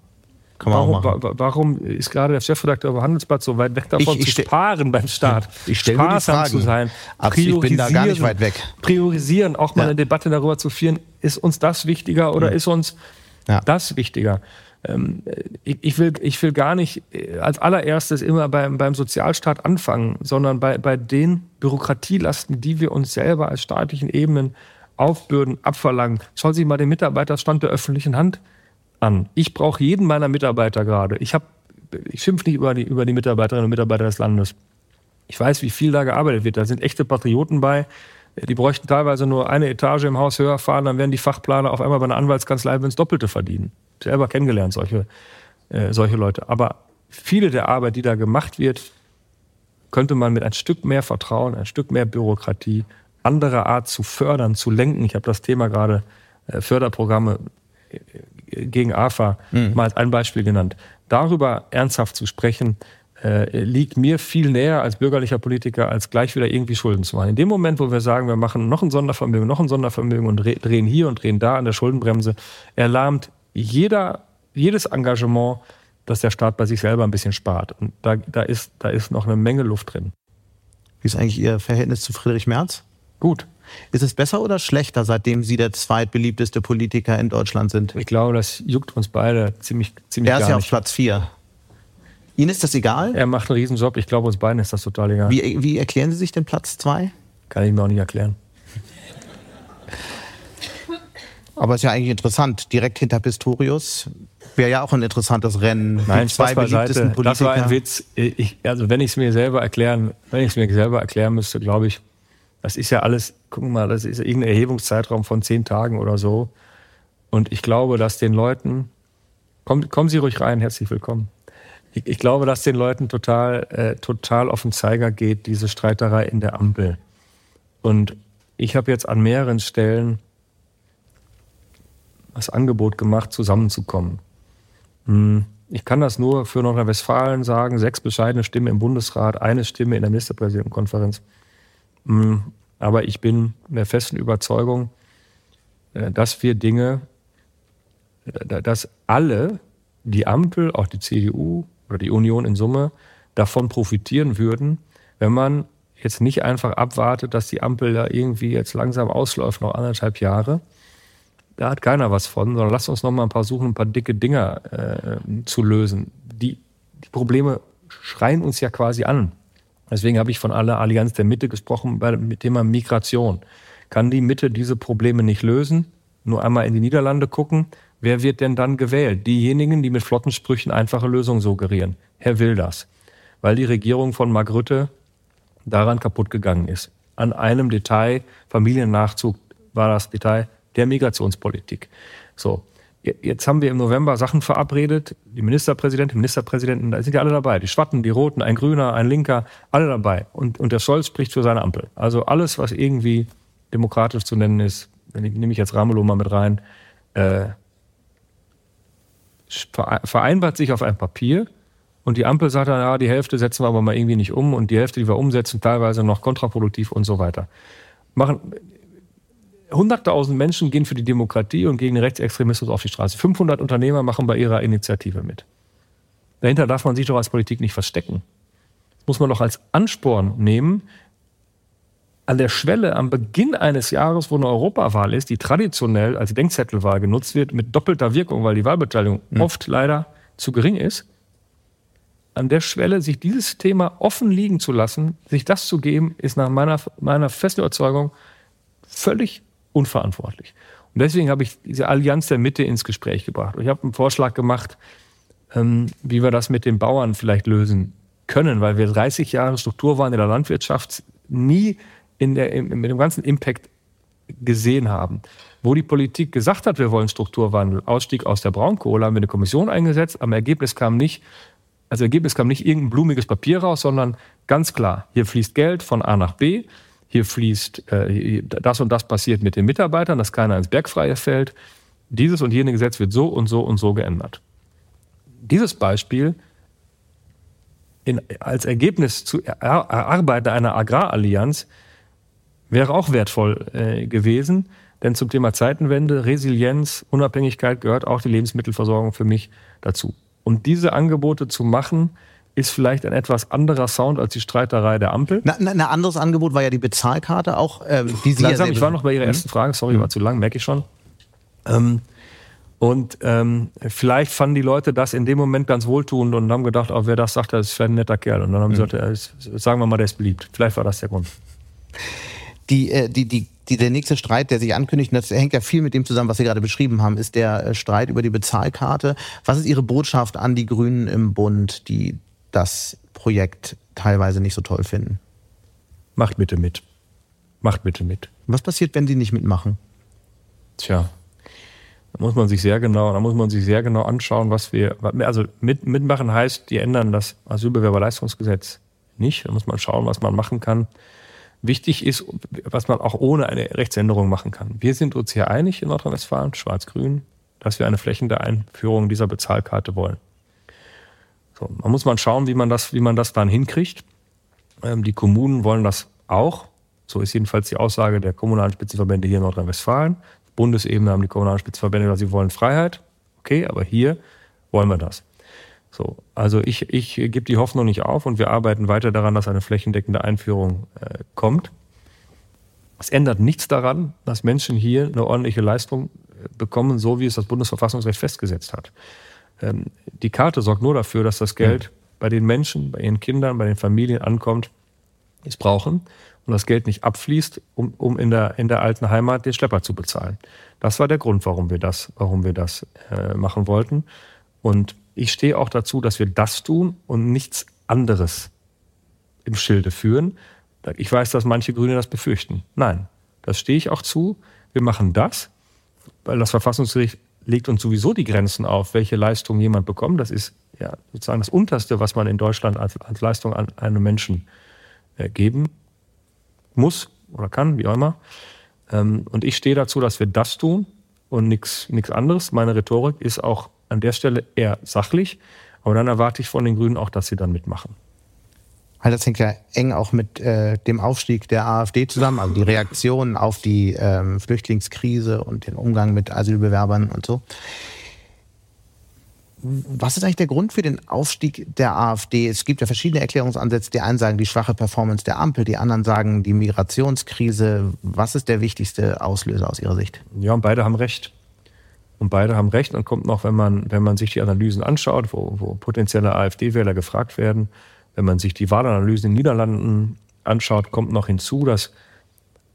Kann man warum, auch machen. warum ist gerade der Chefredakteur über Handelsblatt so weit weg davon ich, ich zu sparen beim Staat? [LAUGHS] Ich stelle mir die Fragen. zu sein. ich bin da gar nicht weit weg. Priorisieren, auch mal ja. eine Debatte darüber zu führen, ist uns das wichtiger oder ja. ist uns ja. das wichtiger? Ähm, ich, ich, will, ich will gar nicht äh, als allererstes immer beim, beim Sozialstaat anfangen, sondern bei, bei den Bürokratielasten, die wir uns selber als staatlichen Ebenen aufbürden, abverlangen. Schauen Sie mal den Mitarbeiterstand der öffentlichen Hand an. Ich brauche jeden meiner Mitarbeiter gerade. Ich, ich schimpfe nicht über die, über die Mitarbeiterinnen und Mitarbeiter des Landes. Ich weiß, wie viel da gearbeitet wird. Da sind echte Patrioten bei. Die bräuchten teilweise nur eine Etage im Haus höher fahren, dann werden die Fachplaner auf einmal bei einer Anwaltskanzlei ins Doppelte verdienen. Selber kennengelernt, solche, äh, solche Leute. Aber viele der Arbeit, die da gemacht wird, könnte man mit ein Stück mehr Vertrauen, ein Stück mehr Bürokratie andere Art zu fördern, zu lenken. Ich habe das Thema gerade äh, Förderprogramme äh, gegen AFA mhm. mal als ein Beispiel genannt. Darüber ernsthaft zu sprechen, äh, liegt mir viel näher als bürgerlicher Politiker, als gleich wieder irgendwie Schulden zu machen. In dem Moment, wo wir sagen, wir machen noch ein Sondervermögen, noch ein Sondervermögen und drehen hier und drehen da an der Schuldenbremse, erlahmt jeder, jedes Engagement, dass der Staat bei sich selber ein bisschen spart. Und da, da, ist, da ist noch eine Menge Luft drin. Wie ist eigentlich Ihr Verhältnis zu Friedrich Merz? Gut. Ist es besser oder schlechter, seitdem Sie der zweitbeliebteste Politiker in Deutschland sind? Ich glaube, das juckt uns beide ziemlich, ziemlich Er ist ja auf Platz vier. Ihnen ist das egal? Er macht einen Riesenjob. Ich glaube, uns beiden ist das total egal. Wie, wie erklären Sie sich den Platz zwei? Kann ich mir auch nicht erklären. Aber es ist ja eigentlich interessant. Direkt hinter Pistorius wäre ja auch ein interessantes Rennen. Nein, Die zwei beliebtesten Politiker. Das war ein Witz. Ich, also wenn ich es mir selber erklären, wenn ich es mir selber erklären müsste, glaube ich, das ist ja alles, gucken mal, das ist irgendein Erhebungszeitraum von zehn Tagen oder so. Und ich glaube, dass den Leuten, kommen, kommen Sie ruhig rein, herzlich willkommen. Ich, ich glaube, dass den Leuten total, äh, total auf den Zeiger geht, diese Streiterei in der Ampel. Und ich habe jetzt an mehreren Stellen das Angebot gemacht, zusammenzukommen. Hm. Ich kann das nur für Nordrhein-Westfalen sagen, sechs bescheidene Stimmen im Bundesrat, eine Stimme in der Ministerpräsidentenkonferenz. Mm, aber ich bin der festen Überzeugung, äh, dass wir Dinge, äh, dass alle, die Ampel, auch die CDU oder die Union in Summe, davon profitieren würden, wenn man jetzt nicht einfach abwartet, dass die Ampel da irgendwie jetzt langsam ausläuft, noch anderthalb Jahre. Da hat keiner was von, sondern lasst uns noch mal ein paar suchen, ein paar dicke Dinger äh, zu lösen. Die, die Probleme schreien uns ja quasi an. Deswegen habe ich von aller Allianz der Mitte gesprochen bei dem Thema Migration. Kann die Mitte diese Probleme nicht lösen, nur einmal in die Niederlande gucken, wer wird denn dann gewählt? Diejenigen, die mit flotten Sprüchen einfache Lösungen suggerieren. Herr Wilders. Weil die Regierung von Mark Rutte daran kaputt gegangen ist. An einem Detail, Familiennachzug war das Detail der Migrationspolitik. So. Jetzt haben wir im November Sachen verabredet. Die Ministerpräsidentin, Ministerpräsidenten, da sind ja alle dabei. Die Schwatten, die Roten, ein Grüner, ein Linker, alle dabei. Und, und der Scholz spricht für seine Ampel. Also alles, was irgendwie demokratisch zu nennen ist, nehme ich jetzt Ramelow mal mit rein, äh, vereinbart sich auf ein Papier und die Ampel sagt dann, ja, die Hälfte setzen wir aber mal irgendwie nicht um und die Hälfte, die wir umsetzen, teilweise noch kontraproduktiv und so weiter. Machen, 100.000 Menschen gehen für die Demokratie und gegen den Rechtsextremismus auf die Straße. 500 Unternehmer machen bei ihrer Initiative mit. Dahinter darf man sich doch als Politik nicht verstecken. Das muss man doch als Ansporn nehmen, an der Schwelle am Beginn eines Jahres, wo eine Europawahl ist, die traditionell als Denkzettelwahl genutzt wird, mit doppelter Wirkung, weil die Wahlbeteiligung mhm. oft leider zu gering ist, an der Schwelle, sich dieses Thema offen liegen zu lassen, sich das zu geben, ist nach meiner, meiner festen Überzeugung völlig unverantwortlich. Und deswegen habe ich diese Allianz der Mitte ins Gespräch gebracht. Und ich habe einen Vorschlag gemacht, ähm, wie wir das mit den Bauern vielleicht lösen können, weil wir 30 Jahre Strukturwandel in der Landwirtschaft nie in der, mit dem ganzen Impact gesehen haben. Wo die Politik gesagt hat, wir wollen Strukturwandel, Ausstieg aus der Braunkohle, haben wir eine Kommission eingesetzt. Am Ergebnis kam nicht, also Ergebnis kam nicht irgendein blumiges Papier raus, sondern ganz klar, hier fließt Geld von A nach B hier fließt, äh, das und das passiert mit den Mitarbeitern, dass keiner ins Bergfreie fällt. Dieses und jene Gesetz wird so und so und so geändert. Dieses Beispiel in, als Ergebnis zu erarbeiten einer Agrarallianz wäre auch wertvoll äh, gewesen, denn zum Thema Zeitenwende, Resilienz, Unabhängigkeit gehört auch die Lebensmittelversorgung für mich dazu. Und diese Angebote zu machen, ist vielleicht ein etwas anderer Sound als die Streiterei der Ampel. ein anderes Angebot war ja die Bezahlkarte auch. Ähm, die Sie Langsam, ich war noch bei Ihrer mhm. ersten Frage, sorry, war mhm. zu lang, merke ich schon. Ähm, und ähm, vielleicht fanden die Leute das in dem Moment ganz wohltuend und haben gedacht, oh, wer das sagt, das ist vielleicht ein netter Kerl. Und dann haben sie mhm. gesagt, sagen wir mal, der ist beliebt. Vielleicht war das der Grund. Die, äh, die, die, die, der nächste Streit, der sich ankündigt, das hängt ja viel mit dem zusammen, was Sie gerade beschrieben haben, ist der äh, Streit über die Bezahlkarte. Was ist Ihre Botschaft an die Grünen im Bund, die das Projekt teilweise nicht so toll finden. Macht bitte mit. Macht bitte mit. Was passiert, wenn sie nicht mitmachen? Tja, da muss man sich sehr genau, da muss man sich sehr genau anschauen, was wir, also mit, mitmachen heißt, die ändern das Asylbewerberleistungsgesetz nicht. Da muss man schauen, was man machen kann. Wichtig ist, was man auch ohne eine Rechtsänderung machen kann. Wir sind uns hier einig in Nordrhein-Westfalen, Schwarz-Grün, dass wir eine flächendeckende Einführung dieser Bezahlkarte wollen. So, man muss mal schauen, wie man das, wie man das dann hinkriegt. Ähm, die Kommunen wollen das auch. So ist jedenfalls die Aussage der kommunalen Spitzenverbände hier in Nordrhein-Westfalen. Bundesebene haben die kommunalen Spitzenverbände gesagt, sie wollen Freiheit. Okay, aber hier wollen wir das. So, also ich, ich gebe die Hoffnung nicht auf und wir arbeiten weiter daran, dass eine flächendeckende Einführung äh, kommt. Es ändert nichts daran, dass Menschen hier eine ordentliche Leistung äh, bekommen, so wie es das Bundesverfassungsrecht festgesetzt hat. Ähm, die Karte sorgt nur dafür, dass das Geld ja. bei den Menschen, bei ihren Kindern, bei den Familien ankommt, die es brauchen und das Geld nicht abfließt, um, um in, der, in der alten Heimat den Schlepper zu bezahlen. Das war der Grund, warum wir das, warum wir das äh, machen wollten. Und ich stehe auch dazu, dass wir das tun und nichts anderes im Schilde führen. Ich weiß, dass manche Grüne das befürchten. Nein, das stehe ich auch zu. Wir machen das, weil das Verfassungsgericht legt uns sowieso die Grenzen auf, welche Leistung jemand bekommt. Das ist ja sozusagen das Unterste, was man in Deutschland als, als Leistung an einem Menschen äh, geben muss oder kann, wie auch immer. Ähm, und ich stehe dazu, dass wir das tun und nichts anderes. Meine Rhetorik ist auch an der Stelle eher sachlich, aber dann erwarte ich von den Grünen auch, dass sie dann mitmachen. Halt, das hängt ja eng auch mit äh, dem Aufstieg der AfD zusammen, also die Reaktion auf die ähm, Flüchtlingskrise und den Umgang mit Asylbewerbern und so. Was ist eigentlich der Grund für den Aufstieg der AfD? Es gibt ja verschiedene Erklärungsansätze. Die einen sagen die schwache Performance der Ampel, die anderen sagen die Migrationskrise. Was ist der wichtigste Auslöser aus Ihrer Sicht? Ja, und beide haben recht. Und beide haben recht. Und kommt noch, wenn man, wenn man sich die Analysen anschaut, wo, wo potenzielle AfD-Wähler gefragt werden, wenn man sich die Wahlanalysen in den Niederlanden anschaut, kommt noch hinzu, dass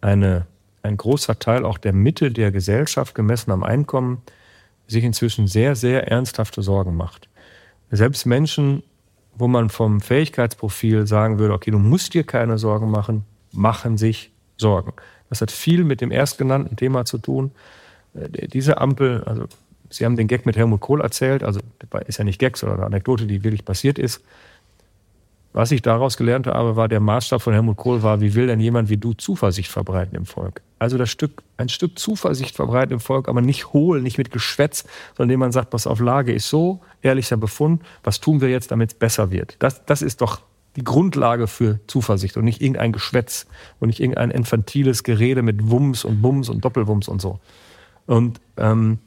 eine ein großer Teil auch der Mitte der Gesellschaft gemessen am Einkommen sich inzwischen sehr, sehr ernsthafte Sorgen macht. Selbst Menschen, wo man vom Fähigkeitsprofil sagen würde, okay, du musst dir keine Sorgen machen, machen sich Sorgen. Das hat viel mit dem erstgenannten Thema zu tun. Äh, diese Ampel, also Sie haben den Gag mit Helmut Kohl erzählt, also ist ja nicht Gag, sondern eine Anekdote, die wirklich passiert ist. Was ich daraus gelernt habe, war der Maßstab von Helmut Kohl war, wie will denn jemand wie du Zuversicht verbreiten im Volk? Also das Stück, ein Stück Zuversicht verbreiten im Volk, aber nicht hohl, nicht mit Geschwätz, sondern indem man sagt, was auf Lage ist so, ehrlicher Befund, was tun wir jetzt, damit es besser wird? Das, das ist doch die Grundlage für Zuversicht und nicht irgendein Geschwätz und nicht irgendein infantiles Gerede mit Wumms und Bums und Doppelwumms und so. Und ähm,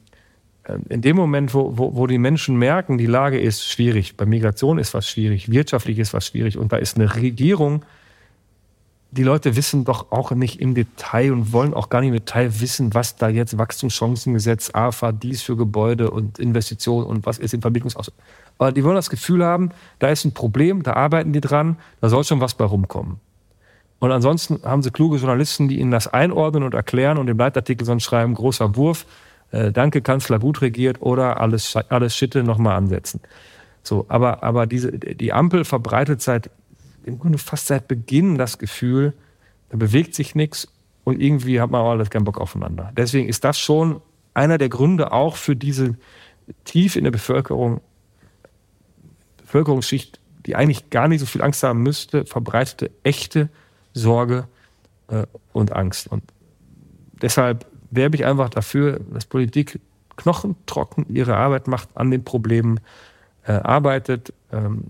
in dem Moment, wo, wo, wo die Menschen merken, die Lage ist schwierig, bei Migration ist was schwierig, wirtschaftlich ist was schwierig und da ist eine Regierung, die Leute wissen doch auch nicht im Detail und wollen auch gar nicht im Detail wissen, was da jetzt Wachstumschancengesetz, AFA, dies für Gebäude und Investitionen und was ist im Vermittlungsaus. Aber die wollen das Gefühl haben, da ist ein Problem, da arbeiten die dran, da soll schon was bei rumkommen. Und ansonsten haben sie kluge Journalisten, die ihnen das einordnen und erklären und im Leitartikel sonst schreiben, großer Wurf, äh, danke Kanzler gut regiert oder alles, alles Schitte nochmal ansetzen. So, aber, aber diese, die Ampel verbreitet seit, im Grunde fast seit Beginn das Gefühl, da bewegt sich nichts und irgendwie hat man auch alles keinen Bock aufeinander. Deswegen ist das schon einer der Gründe auch für diese tief in der Bevölkerung, Bevölkerungsschicht, die eigentlich gar nicht so viel Angst haben müsste, verbreitete echte Sorge äh, und Angst. Und deshalb werbe ich einfach dafür, dass Politik knochentrocken ihre Arbeit macht, an den Problemen äh, arbeitet. Ähm,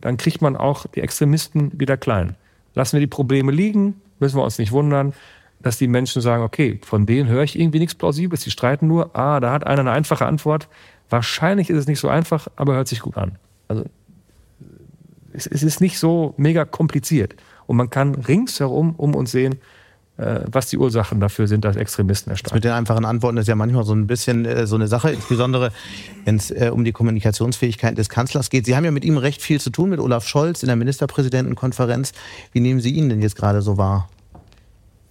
dann kriegt man auch die Extremisten wieder klein. Lassen wir die Probleme liegen, müssen wir uns nicht wundern, dass die Menschen sagen, okay, von denen höre ich irgendwie nichts Plausibles, die streiten nur, ah, da hat einer eine einfache Antwort. Wahrscheinlich ist es nicht so einfach, aber hört sich gut an. Also es, es ist nicht so mega kompliziert. Und man kann ringsherum um uns sehen, äh, was die Ursachen dafür sind, dass Extremisten erstarken. Mit den einfachen Antworten ist ja manchmal so ein bisschen äh, so eine Sache, insbesondere wenn es äh, um die Kommunikationsfähigkeit des Kanzlers geht. Sie haben ja mit ihm recht viel zu tun, mit Olaf Scholz in der Ministerpräsidentenkonferenz. Wie nehmen Sie ihn denn jetzt gerade so wahr?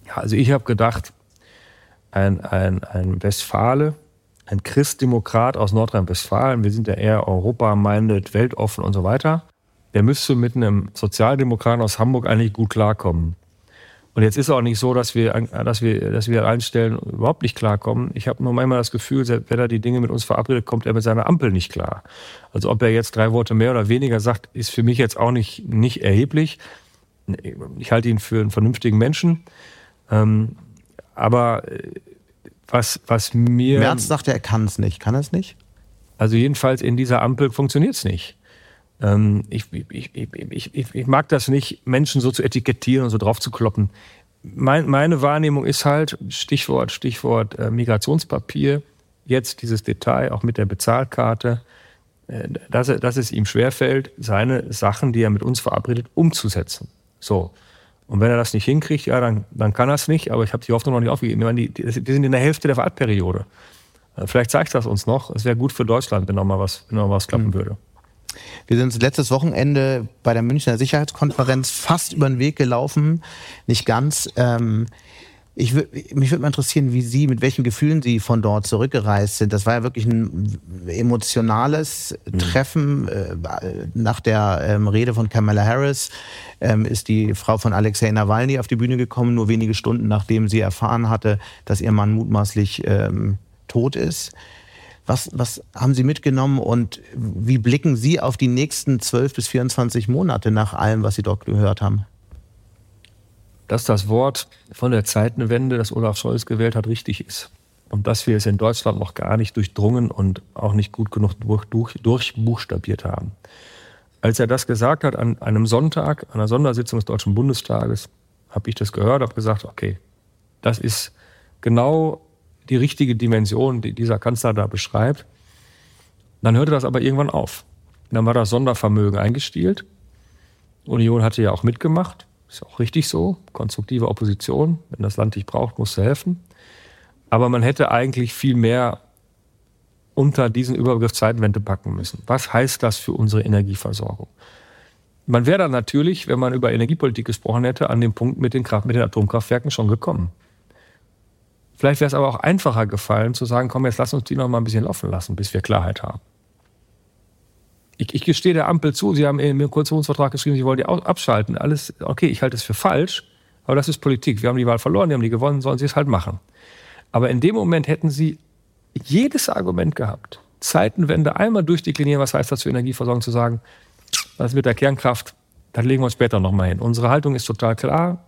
Ja, also ich habe gedacht, ein, ein, ein Westfale, ein Christdemokrat aus Nordrhein-Westfalen, wir sind ja eher Europa-minded, weltoffen und so weiter, der müsste mit einem Sozialdemokraten aus Hamburg eigentlich gut klarkommen. Und jetzt ist es auch nicht so, dass wir, dass wir, dass wir an allen Stellen überhaupt nicht klarkommen. Ich habe nur manchmal das Gefühl, wenn er die Dinge mit uns verabredet, kommt er mit seiner Ampel nicht klar. Also ob er jetzt drei Worte mehr oder weniger sagt, ist für mich jetzt auch nicht, nicht erheblich. Ich halte ihn für einen vernünftigen Menschen. Ähm, aber äh, was, was mir. Merz sagt, er kann es nicht. Kann er es nicht? Also jedenfalls in dieser Ampel funktioniert es nicht. Ähm, ich, ich, ich, ich, mag das nicht, Menschen so zu etikettieren und so drauf zu kloppen. Mein, meine Wahrnehmung ist halt, Stichwort, Stichwort äh, Migrationspapier, jetzt dieses Detail auch mit der Bezahlkarte, äh, dass, dass es ihm schwerfällt, seine Sachen, die er mit uns verabredet, umzusetzen. So. Und wenn er das nicht hinkriegt, ja, dann, dann kann er es nicht, aber ich habe die Hoffnung noch nicht aufgegeben. Ich meine, die, die, sind in der Hälfte der Wahlperiode. Äh, vielleicht zeigt das uns noch. Es wäre gut für Deutschland, wenn noch mal was, wenn noch mal was klappen mhm. würde. Wir sind letztes Wochenende bei der Münchner Sicherheitskonferenz fast über den Weg gelaufen. Nicht ganz. Ähm, ich mich würde mal interessieren, wie Sie, mit welchen Gefühlen Sie von dort zurückgereist sind. Das war ja wirklich ein emotionales mhm. Treffen. Äh, nach der ähm, Rede von Kamala Harris ähm, ist die Frau von Alexei Nawalny auf die Bühne gekommen, nur wenige Stunden nachdem sie erfahren hatte, dass ihr Mann mutmaßlich ähm, tot ist. Was, was haben Sie mitgenommen und wie blicken Sie auf die nächsten 12 bis 24 Monate nach allem, was Sie dort gehört haben? Dass das Wort von der Zeitenwende, das Olaf Scholz gewählt hat, richtig ist. Und dass wir es in Deutschland noch gar nicht durchdrungen und auch nicht gut genug durch, durch, durchbuchstabiert haben. Als er das gesagt hat an einem Sonntag, einer Sondersitzung des Deutschen Bundestages, habe ich das gehört, habe gesagt, okay, das ist genau die richtige Dimension, die dieser Kanzler da beschreibt. Dann hörte das aber irgendwann auf. Dann war das Sondervermögen eingestielt. Union hatte ja auch mitgemacht. Ist auch richtig so. Konstruktive Opposition. Wenn das Land dich braucht, musst du helfen. Aber man hätte eigentlich viel mehr unter diesen Überbegriff Zeitwende packen müssen. Was heißt das für unsere Energieversorgung? Man wäre dann natürlich, wenn man über Energiepolitik gesprochen hätte, an dem Punkt mit den, Kraft, mit den Atomkraftwerken schon gekommen. Vielleicht wäre es aber auch einfacher gefallen, zu sagen, komm, jetzt lass uns die noch mal ein bisschen laufen lassen, bis wir Klarheit haben. Ich, ich gestehe der Ampel zu, Sie haben im Koalitionsvertrag geschrieben, Sie wollen die abschalten. Alles, okay, ich halte es für falsch, aber das ist Politik. Wir haben die Wahl verloren, die haben die gewonnen, sollen Sie es halt machen. Aber in dem Moment hätten Sie jedes Argument gehabt, Zeitenwende einmal durchdeklinieren, was heißt das für Energieversorgung, zu sagen, das mit der Kernkraft, das legen wir uns später nochmal hin. Unsere Haltung ist total klar.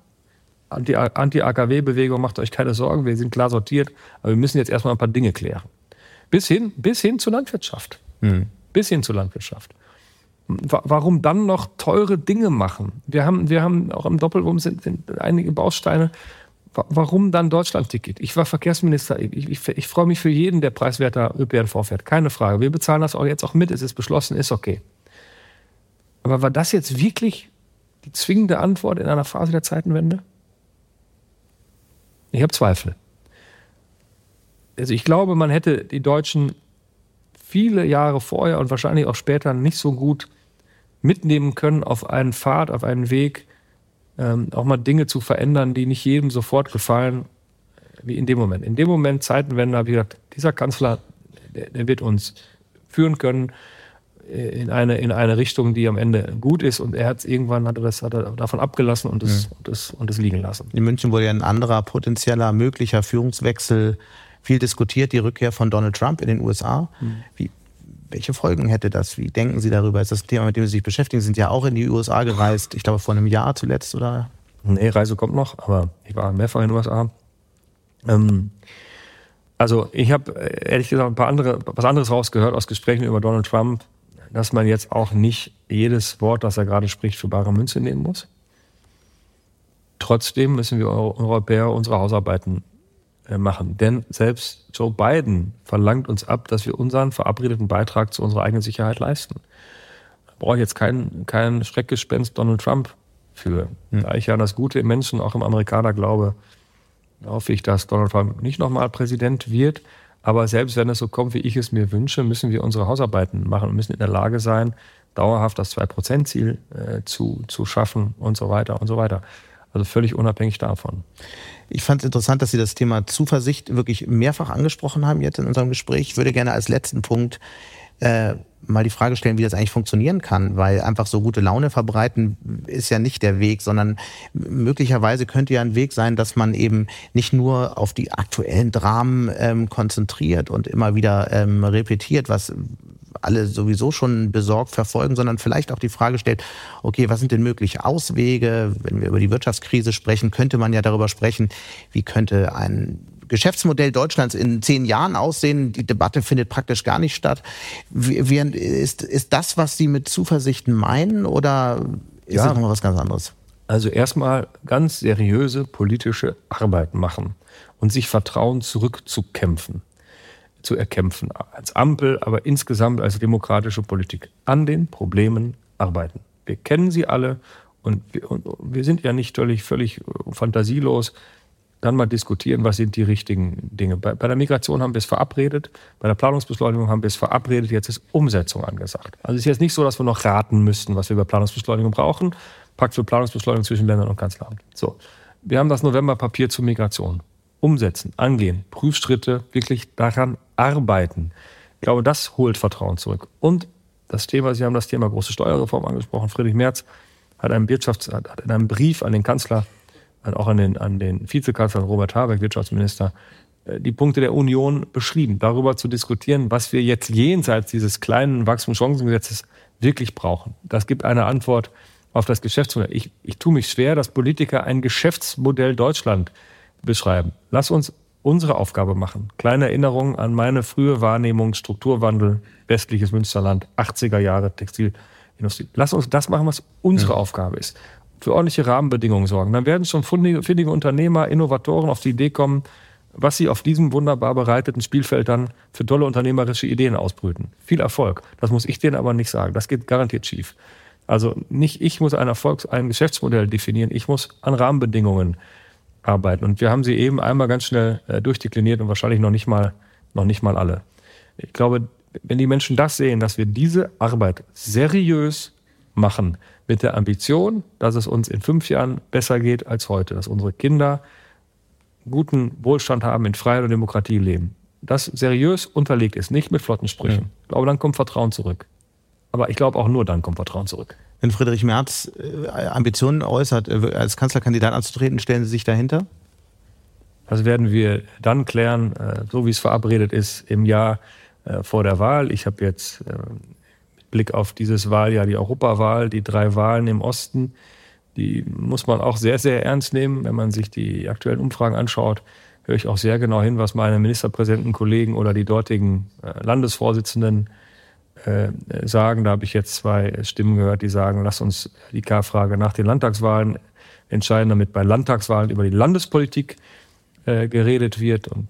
Anti-AKW-Bewegung, macht euch keine Sorgen, wir sind klar sortiert, aber wir müssen jetzt erstmal ein paar Dinge klären. Bis hin, bis hin zur Landwirtschaft. Hm. Bis hin zur Landwirtschaft. Warum dann noch teure Dinge machen? Wir haben, wir haben auch im Doppelwurm sind, sind einige Bausteine. Warum dann Deutschland-Ticket? Ich war Verkehrsminister. Ich, ich, ich, freue mich für jeden, der preiswerter ÖPNV fährt. Keine Frage. Wir bezahlen das auch jetzt auch mit. Es ist beschlossen, ist okay. Aber war das jetzt wirklich die zwingende Antwort in einer Phase der Zeitenwende? Ich habe Zweifel. Also ich glaube, man hätte die Deutschen viele Jahre vorher und wahrscheinlich auch später nicht so gut mitnehmen können auf einen Pfad, auf einen Weg, ähm, auch mal Dinge zu verändern, die nicht jedem sofort gefallen, wie in dem Moment. In dem Moment, Zeitenwende, habe ich gedacht, dieser Kanzler, der, der wird uns führen können in eine, in eine Richtung, die am Ende gut ist. Und er hat irgendwann hat er das, hat er davon abgelassen und es, ja. und, das, und das liegen lassen. In München wurde ja ein anderer potenzieller möglicher Führungswechsel viel diskutiert, die Rückkehr von Donald Trump in den USA. Mhm. Wie, welche Folgen hätte das? Wie denken Sie darüber? Ist das ein Thema, mit dem Sie sich beschäftigen? Sie sind ja auch in die USA gereist, ich glaube vor einem Jahr zuletzt, oder? Nee, Reise kommt noch, aber ich war mehrfach in den USA. Ähm, also ich habe ehrlich gesagt ein paar andere, was anderes rausgehört aus Gesprächen über Donald Trump, dass man jetzt auch nicht jedes Wort, das er gerade spricht, für bare Münze nehmen muss. Trotzdem müssen wir Europäer unsere Hausarbeiten äh, machen. Denn selbst Joe Biden verlangt uns ab, dass wir unseren verabredeten Beitrag zu unserer eigenen Sicherheit leisten. Da brauche ich jetzt kein, kein Schreckgespenst Donald Trump für. Hm. Da ich ja an das Gute im Menschen, auch im Amerikaner glaube, hoffe ich, dass Donald Trump nicht nochmal Präsident wird. Aber selbst wenn es so kommt, wie ich es mir wünsche, müssen wir unsere Hausarbeiten machen und müssen in der Lage sein, dauerhaft das 2-Prozent-Ziel äh, zu, zu schaffen und so weiter und so weiter. Also völlig unabhängig davon. Ich fand es interessant, dass Sie das Thema Zuversicht wirklich mehrfach angesprochen haben jetzt in unserem Gespräch. Ich würde gerne als letzten Punkt äh, mal die Frage stellen, wie das eigentlich funktionieren kann, weil einfach so gute Laune verbreiten ist ja nicht der Weg, sondern möglicherweise könnte ja ein Weg sein, dass man eben nicht nur auf die aktuellen Dramen ähm, konzentriert und immer wieder ähm, repetiert, was alle sowieso schon besorgt verfolgen, sondern vielleicht auch die Frage stellt, okay, was sind denn mögliche Auswege? Wenn wir über die Wirtschaftskrise sprechen, könnte man ja darüber sprechen, wie könnte ein Geschäftsmodell Deutschlands in zehn Jahren aussehen? Die Debatte findet praktisch gar nicht statt. Wie, ist, ist das, was Sie mit Zuversichten meinen oder ist ja. das nochmal was ganz anderes? Also erstmal ganz seriöse politische Arbeit machen und sich Vertrauen zurückzukämpfen zu erkämpfen. Als Ampel, aber insgesamt als demokratische Politik. An den Problemen arbeiten. Wir kennen sie alle und wir, und wir sind ja nicht völlig, völlig fantasielos. Dann mal diskutieren, was sind die richtigen Dinge. Bei, bei der Migration haben wir es verabredet, bei der Planungsbeschleunigung haben wir es verabredet, jetzt ist Umsetzung angesagt. Also es ist jetzt nicht so, dass wir noch raten müssten, was wir bei Planungsbeschleunigung brauchen. Pakt für Planungsbeschleunigung zwischen Ländern und Kanzleramt. So. Wir haben das Novemberpapier zur Migration umsetzen, angehen, Prüfschritte wirklich daran arbeiten. Ich glaube, das holt Vertrauen zurück. Und das Thema, Sie haben das Thema große Steuerreform angesprochen. Friedrich Merz hat einen Wirtschafts-, hat in einem Brief an den Kanzler, auch an den, an den Vizekanzler Robert Habeck, Wirtschaftsminister, äh, die Punkte der Union beschrieben, darüber zu diskutieren, was wir jetzt jenseits dieses kleinen Wachstumschancengesetzes wirklich brauchen. Das gibt eine Antwort auf das Geschäftsmodell. Ich, ich tue mich schwer, dass Politiker ein Geschäftsmodell Deutschland beschreiben. Lass uns unsere Aufgabe machen. Kleine Erinnerung an meine frühe Wahrnehmung, Strukturwandel, westliches Münsterland, 80er Jahre Textilindustrie. Lass uns das machen, was unsere ja. Aufgabe ist. Für ordentliche Rahmenbedingungen sorgen. Dann werden schon findige Unternehmer, Innovatoren auf die Idee kommen, was sie auf diesem wunderbar bereiteten Spielfeld dann für tolle unternehmerische Ideen ausbrüten. Viel Erfolg. Das muss ich denen aber nicht sagen. Das geht garantiert schief. Also nicht ich muss ein Erfolgs-, ein Geschäftsmodell definieren. Ich muss an Rahmenbedingungen arbeiten. Und wir haben sie eben einmal ganz schnell äh, durchdekliniert und wahrscheinlich noch nicht mal, noch nicht mal alle. Ich glaube, wenn die Menschen das sehen, dass wir diese Arbeit seriös machen, mit der Ambition, dass es uns in fünf Jahren besser geht als heute, dass unsere Kinder guten Wohlstand haben, in Freiheit und Demokratie leben, das seriös unterlegt ist, nicht mit flotten Sprüchen, ja. ich glaube, dann kommt Vertrauen zurück. Aber ich glaube, auch nur dann kommt Vertrauen zurück. Wenn Friedrich Merz äh, Ambitionen äußert, äh, als Kanzlerkandidat anzutreten, stellen Sie sich dahinter? Das werden wir dann klären, äh, so wie es verabredet ist, im Jahr vor der Wahl. Ich habe jetzt mit Blick auf dieses Wahljahr die Europawahl, die drei Wahlen im Osten, die muss man auch sehr, sehr ernst nehmen. Wenn man sich die aktuellen Umfragen anschaut, höre ich auch sehr genau hin, was meine Ministerpräsidentenkollegen oder die dortigen Landesvorsitzenden äh, sagen. Da habe ich jetzt zwei Stimmen gehört, die sagen, lass uns die K-Frage nach den Landtagswahlen entscheiden, damit bei Landtagswahlen über die Landespolitik äh, geredet wird. Und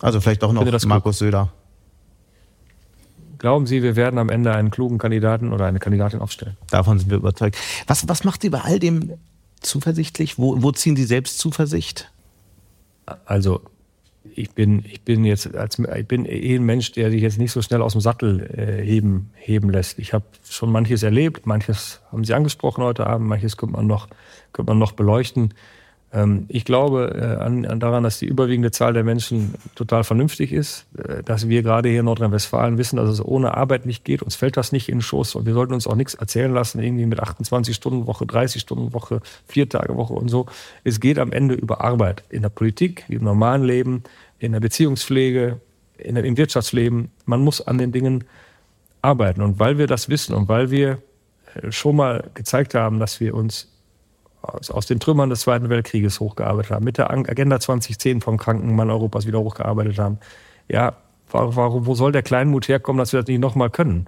also vielleicht auch noch Markus Söder. Glauben Sie, wir werden am Ende einen klugen Kandidaten oder eine Kandidatin aufstellen? Davon sind wir überzeugt. Was, was macht Sie bei all dem zuversichtlich? Wo, wo ziehen Sie selbst Zuversicht? Also ich bin, ich bin jetzt als ich bin eh ein Mensch, der sich jetzt nicht so schnell aus dem Sattel äh, heben, heben lässt. Ich habe schon manches erlebt, manches haben Sie angesprochen heute Abend, manches könnte man noch, könnte man noch beleuchten. Ähm, ich glaube äh, an, an daran, dass die überwiegende Zahl der Menschen total vernünftig ist, äh, dass wir gerade hier in Nordrhein-Westfalen wissen, dass es ohne Arbeit nicht geht. Uns fällt das nicht in den Schoß und wir sollten uns auch nichts erzählen lassen, irgendwie mit 28 Stunden Woche, 30 Stunden Woche, vier Tage Woche und so. Es geht am Ende über Arbeit in der Politik, im normalen Leben, in der Beziehungspflege, in der, im Wirtschaftsleben. Man muss an den Dingen arbeiten und weil wir das wissen und weil wir äh, schon mal gezeigt haben, dass wir uns aus, aus den Trümmern des Zweiten Weltkrieges hochgearbeitet haben, mit der Agenda 2010 vom kranken Mann Europas wieder hochgearbeitet haben. Ja, warum, wo soll der Kleinmut herkommen, dass wir das nicht nochmal können?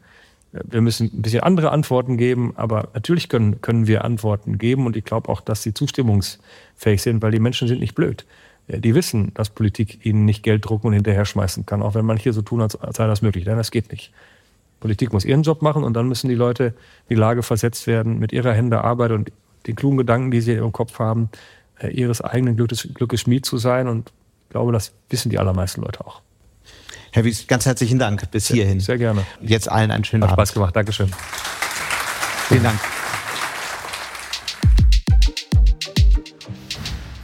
Wir müssen ein bisschen andere Antworten geben, aber natürlich können, können wir Antworten geben und ich glaube auch, dass sie zustimmungsfähig sind, weil die Menschen sind nicht blöd. Die wissen, dass Politik ihnen nicht Geld drucken und hinterher schmeißen kann, auch wenn manche so tun, als sei das möglich. Denn das geht nicht. Politik muss ihren Job machen und dann müssen die Leute in die Lage versetzt werden, mit ihrer Hände Arbeit und den klugen Gedanken, die sie im Kopf haben, äh, ihres eigenen Glückes, Glückes Schmied zu sein. Und ich glaube, das wissen die allermeisten Leute auch. Herr Wies, ganz herzlichen Dank bis hierhin. Sehr gerne. Jetzt allen einen schönen Hat Abend. Spaß gemacht. Dankeschön. Vielen Dank.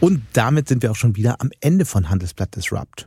Und damit sind wir auch schon wieder am Ende von Handelsblatt Disrupt.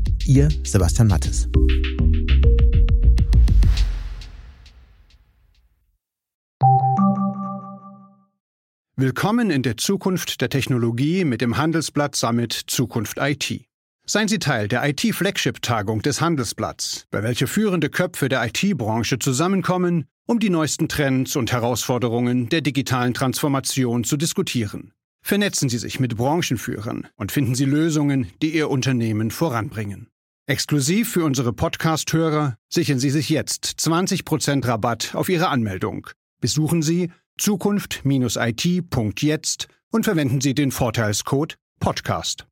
Ihr Sebastian Mattes. Willkommen in der Zukunft der Technologie mit dem Handelsblatt Summit Zukunft IT. Seien Sie Teil der IT-Flagship-Tagung des Handelsblatts, bei welcher führende Köpfe der IT-Branche zusammenkommen, um die neuesten Trends und Herausforderungen der digitalen Transformation zu diskutieren. Vernetzen Sie sich mit Branchenführern und finden Sie Lösungen, die Ihr Unternehmen voranbringen. Exklusiv für unsere Podcast-Hörer sichern Sie sich jetzt 20% Rabatt auf Ihre Anmeldung. Besuchen Sie zukunft-it.jetzt und verwenden Sie den Vorteilscode Podcast.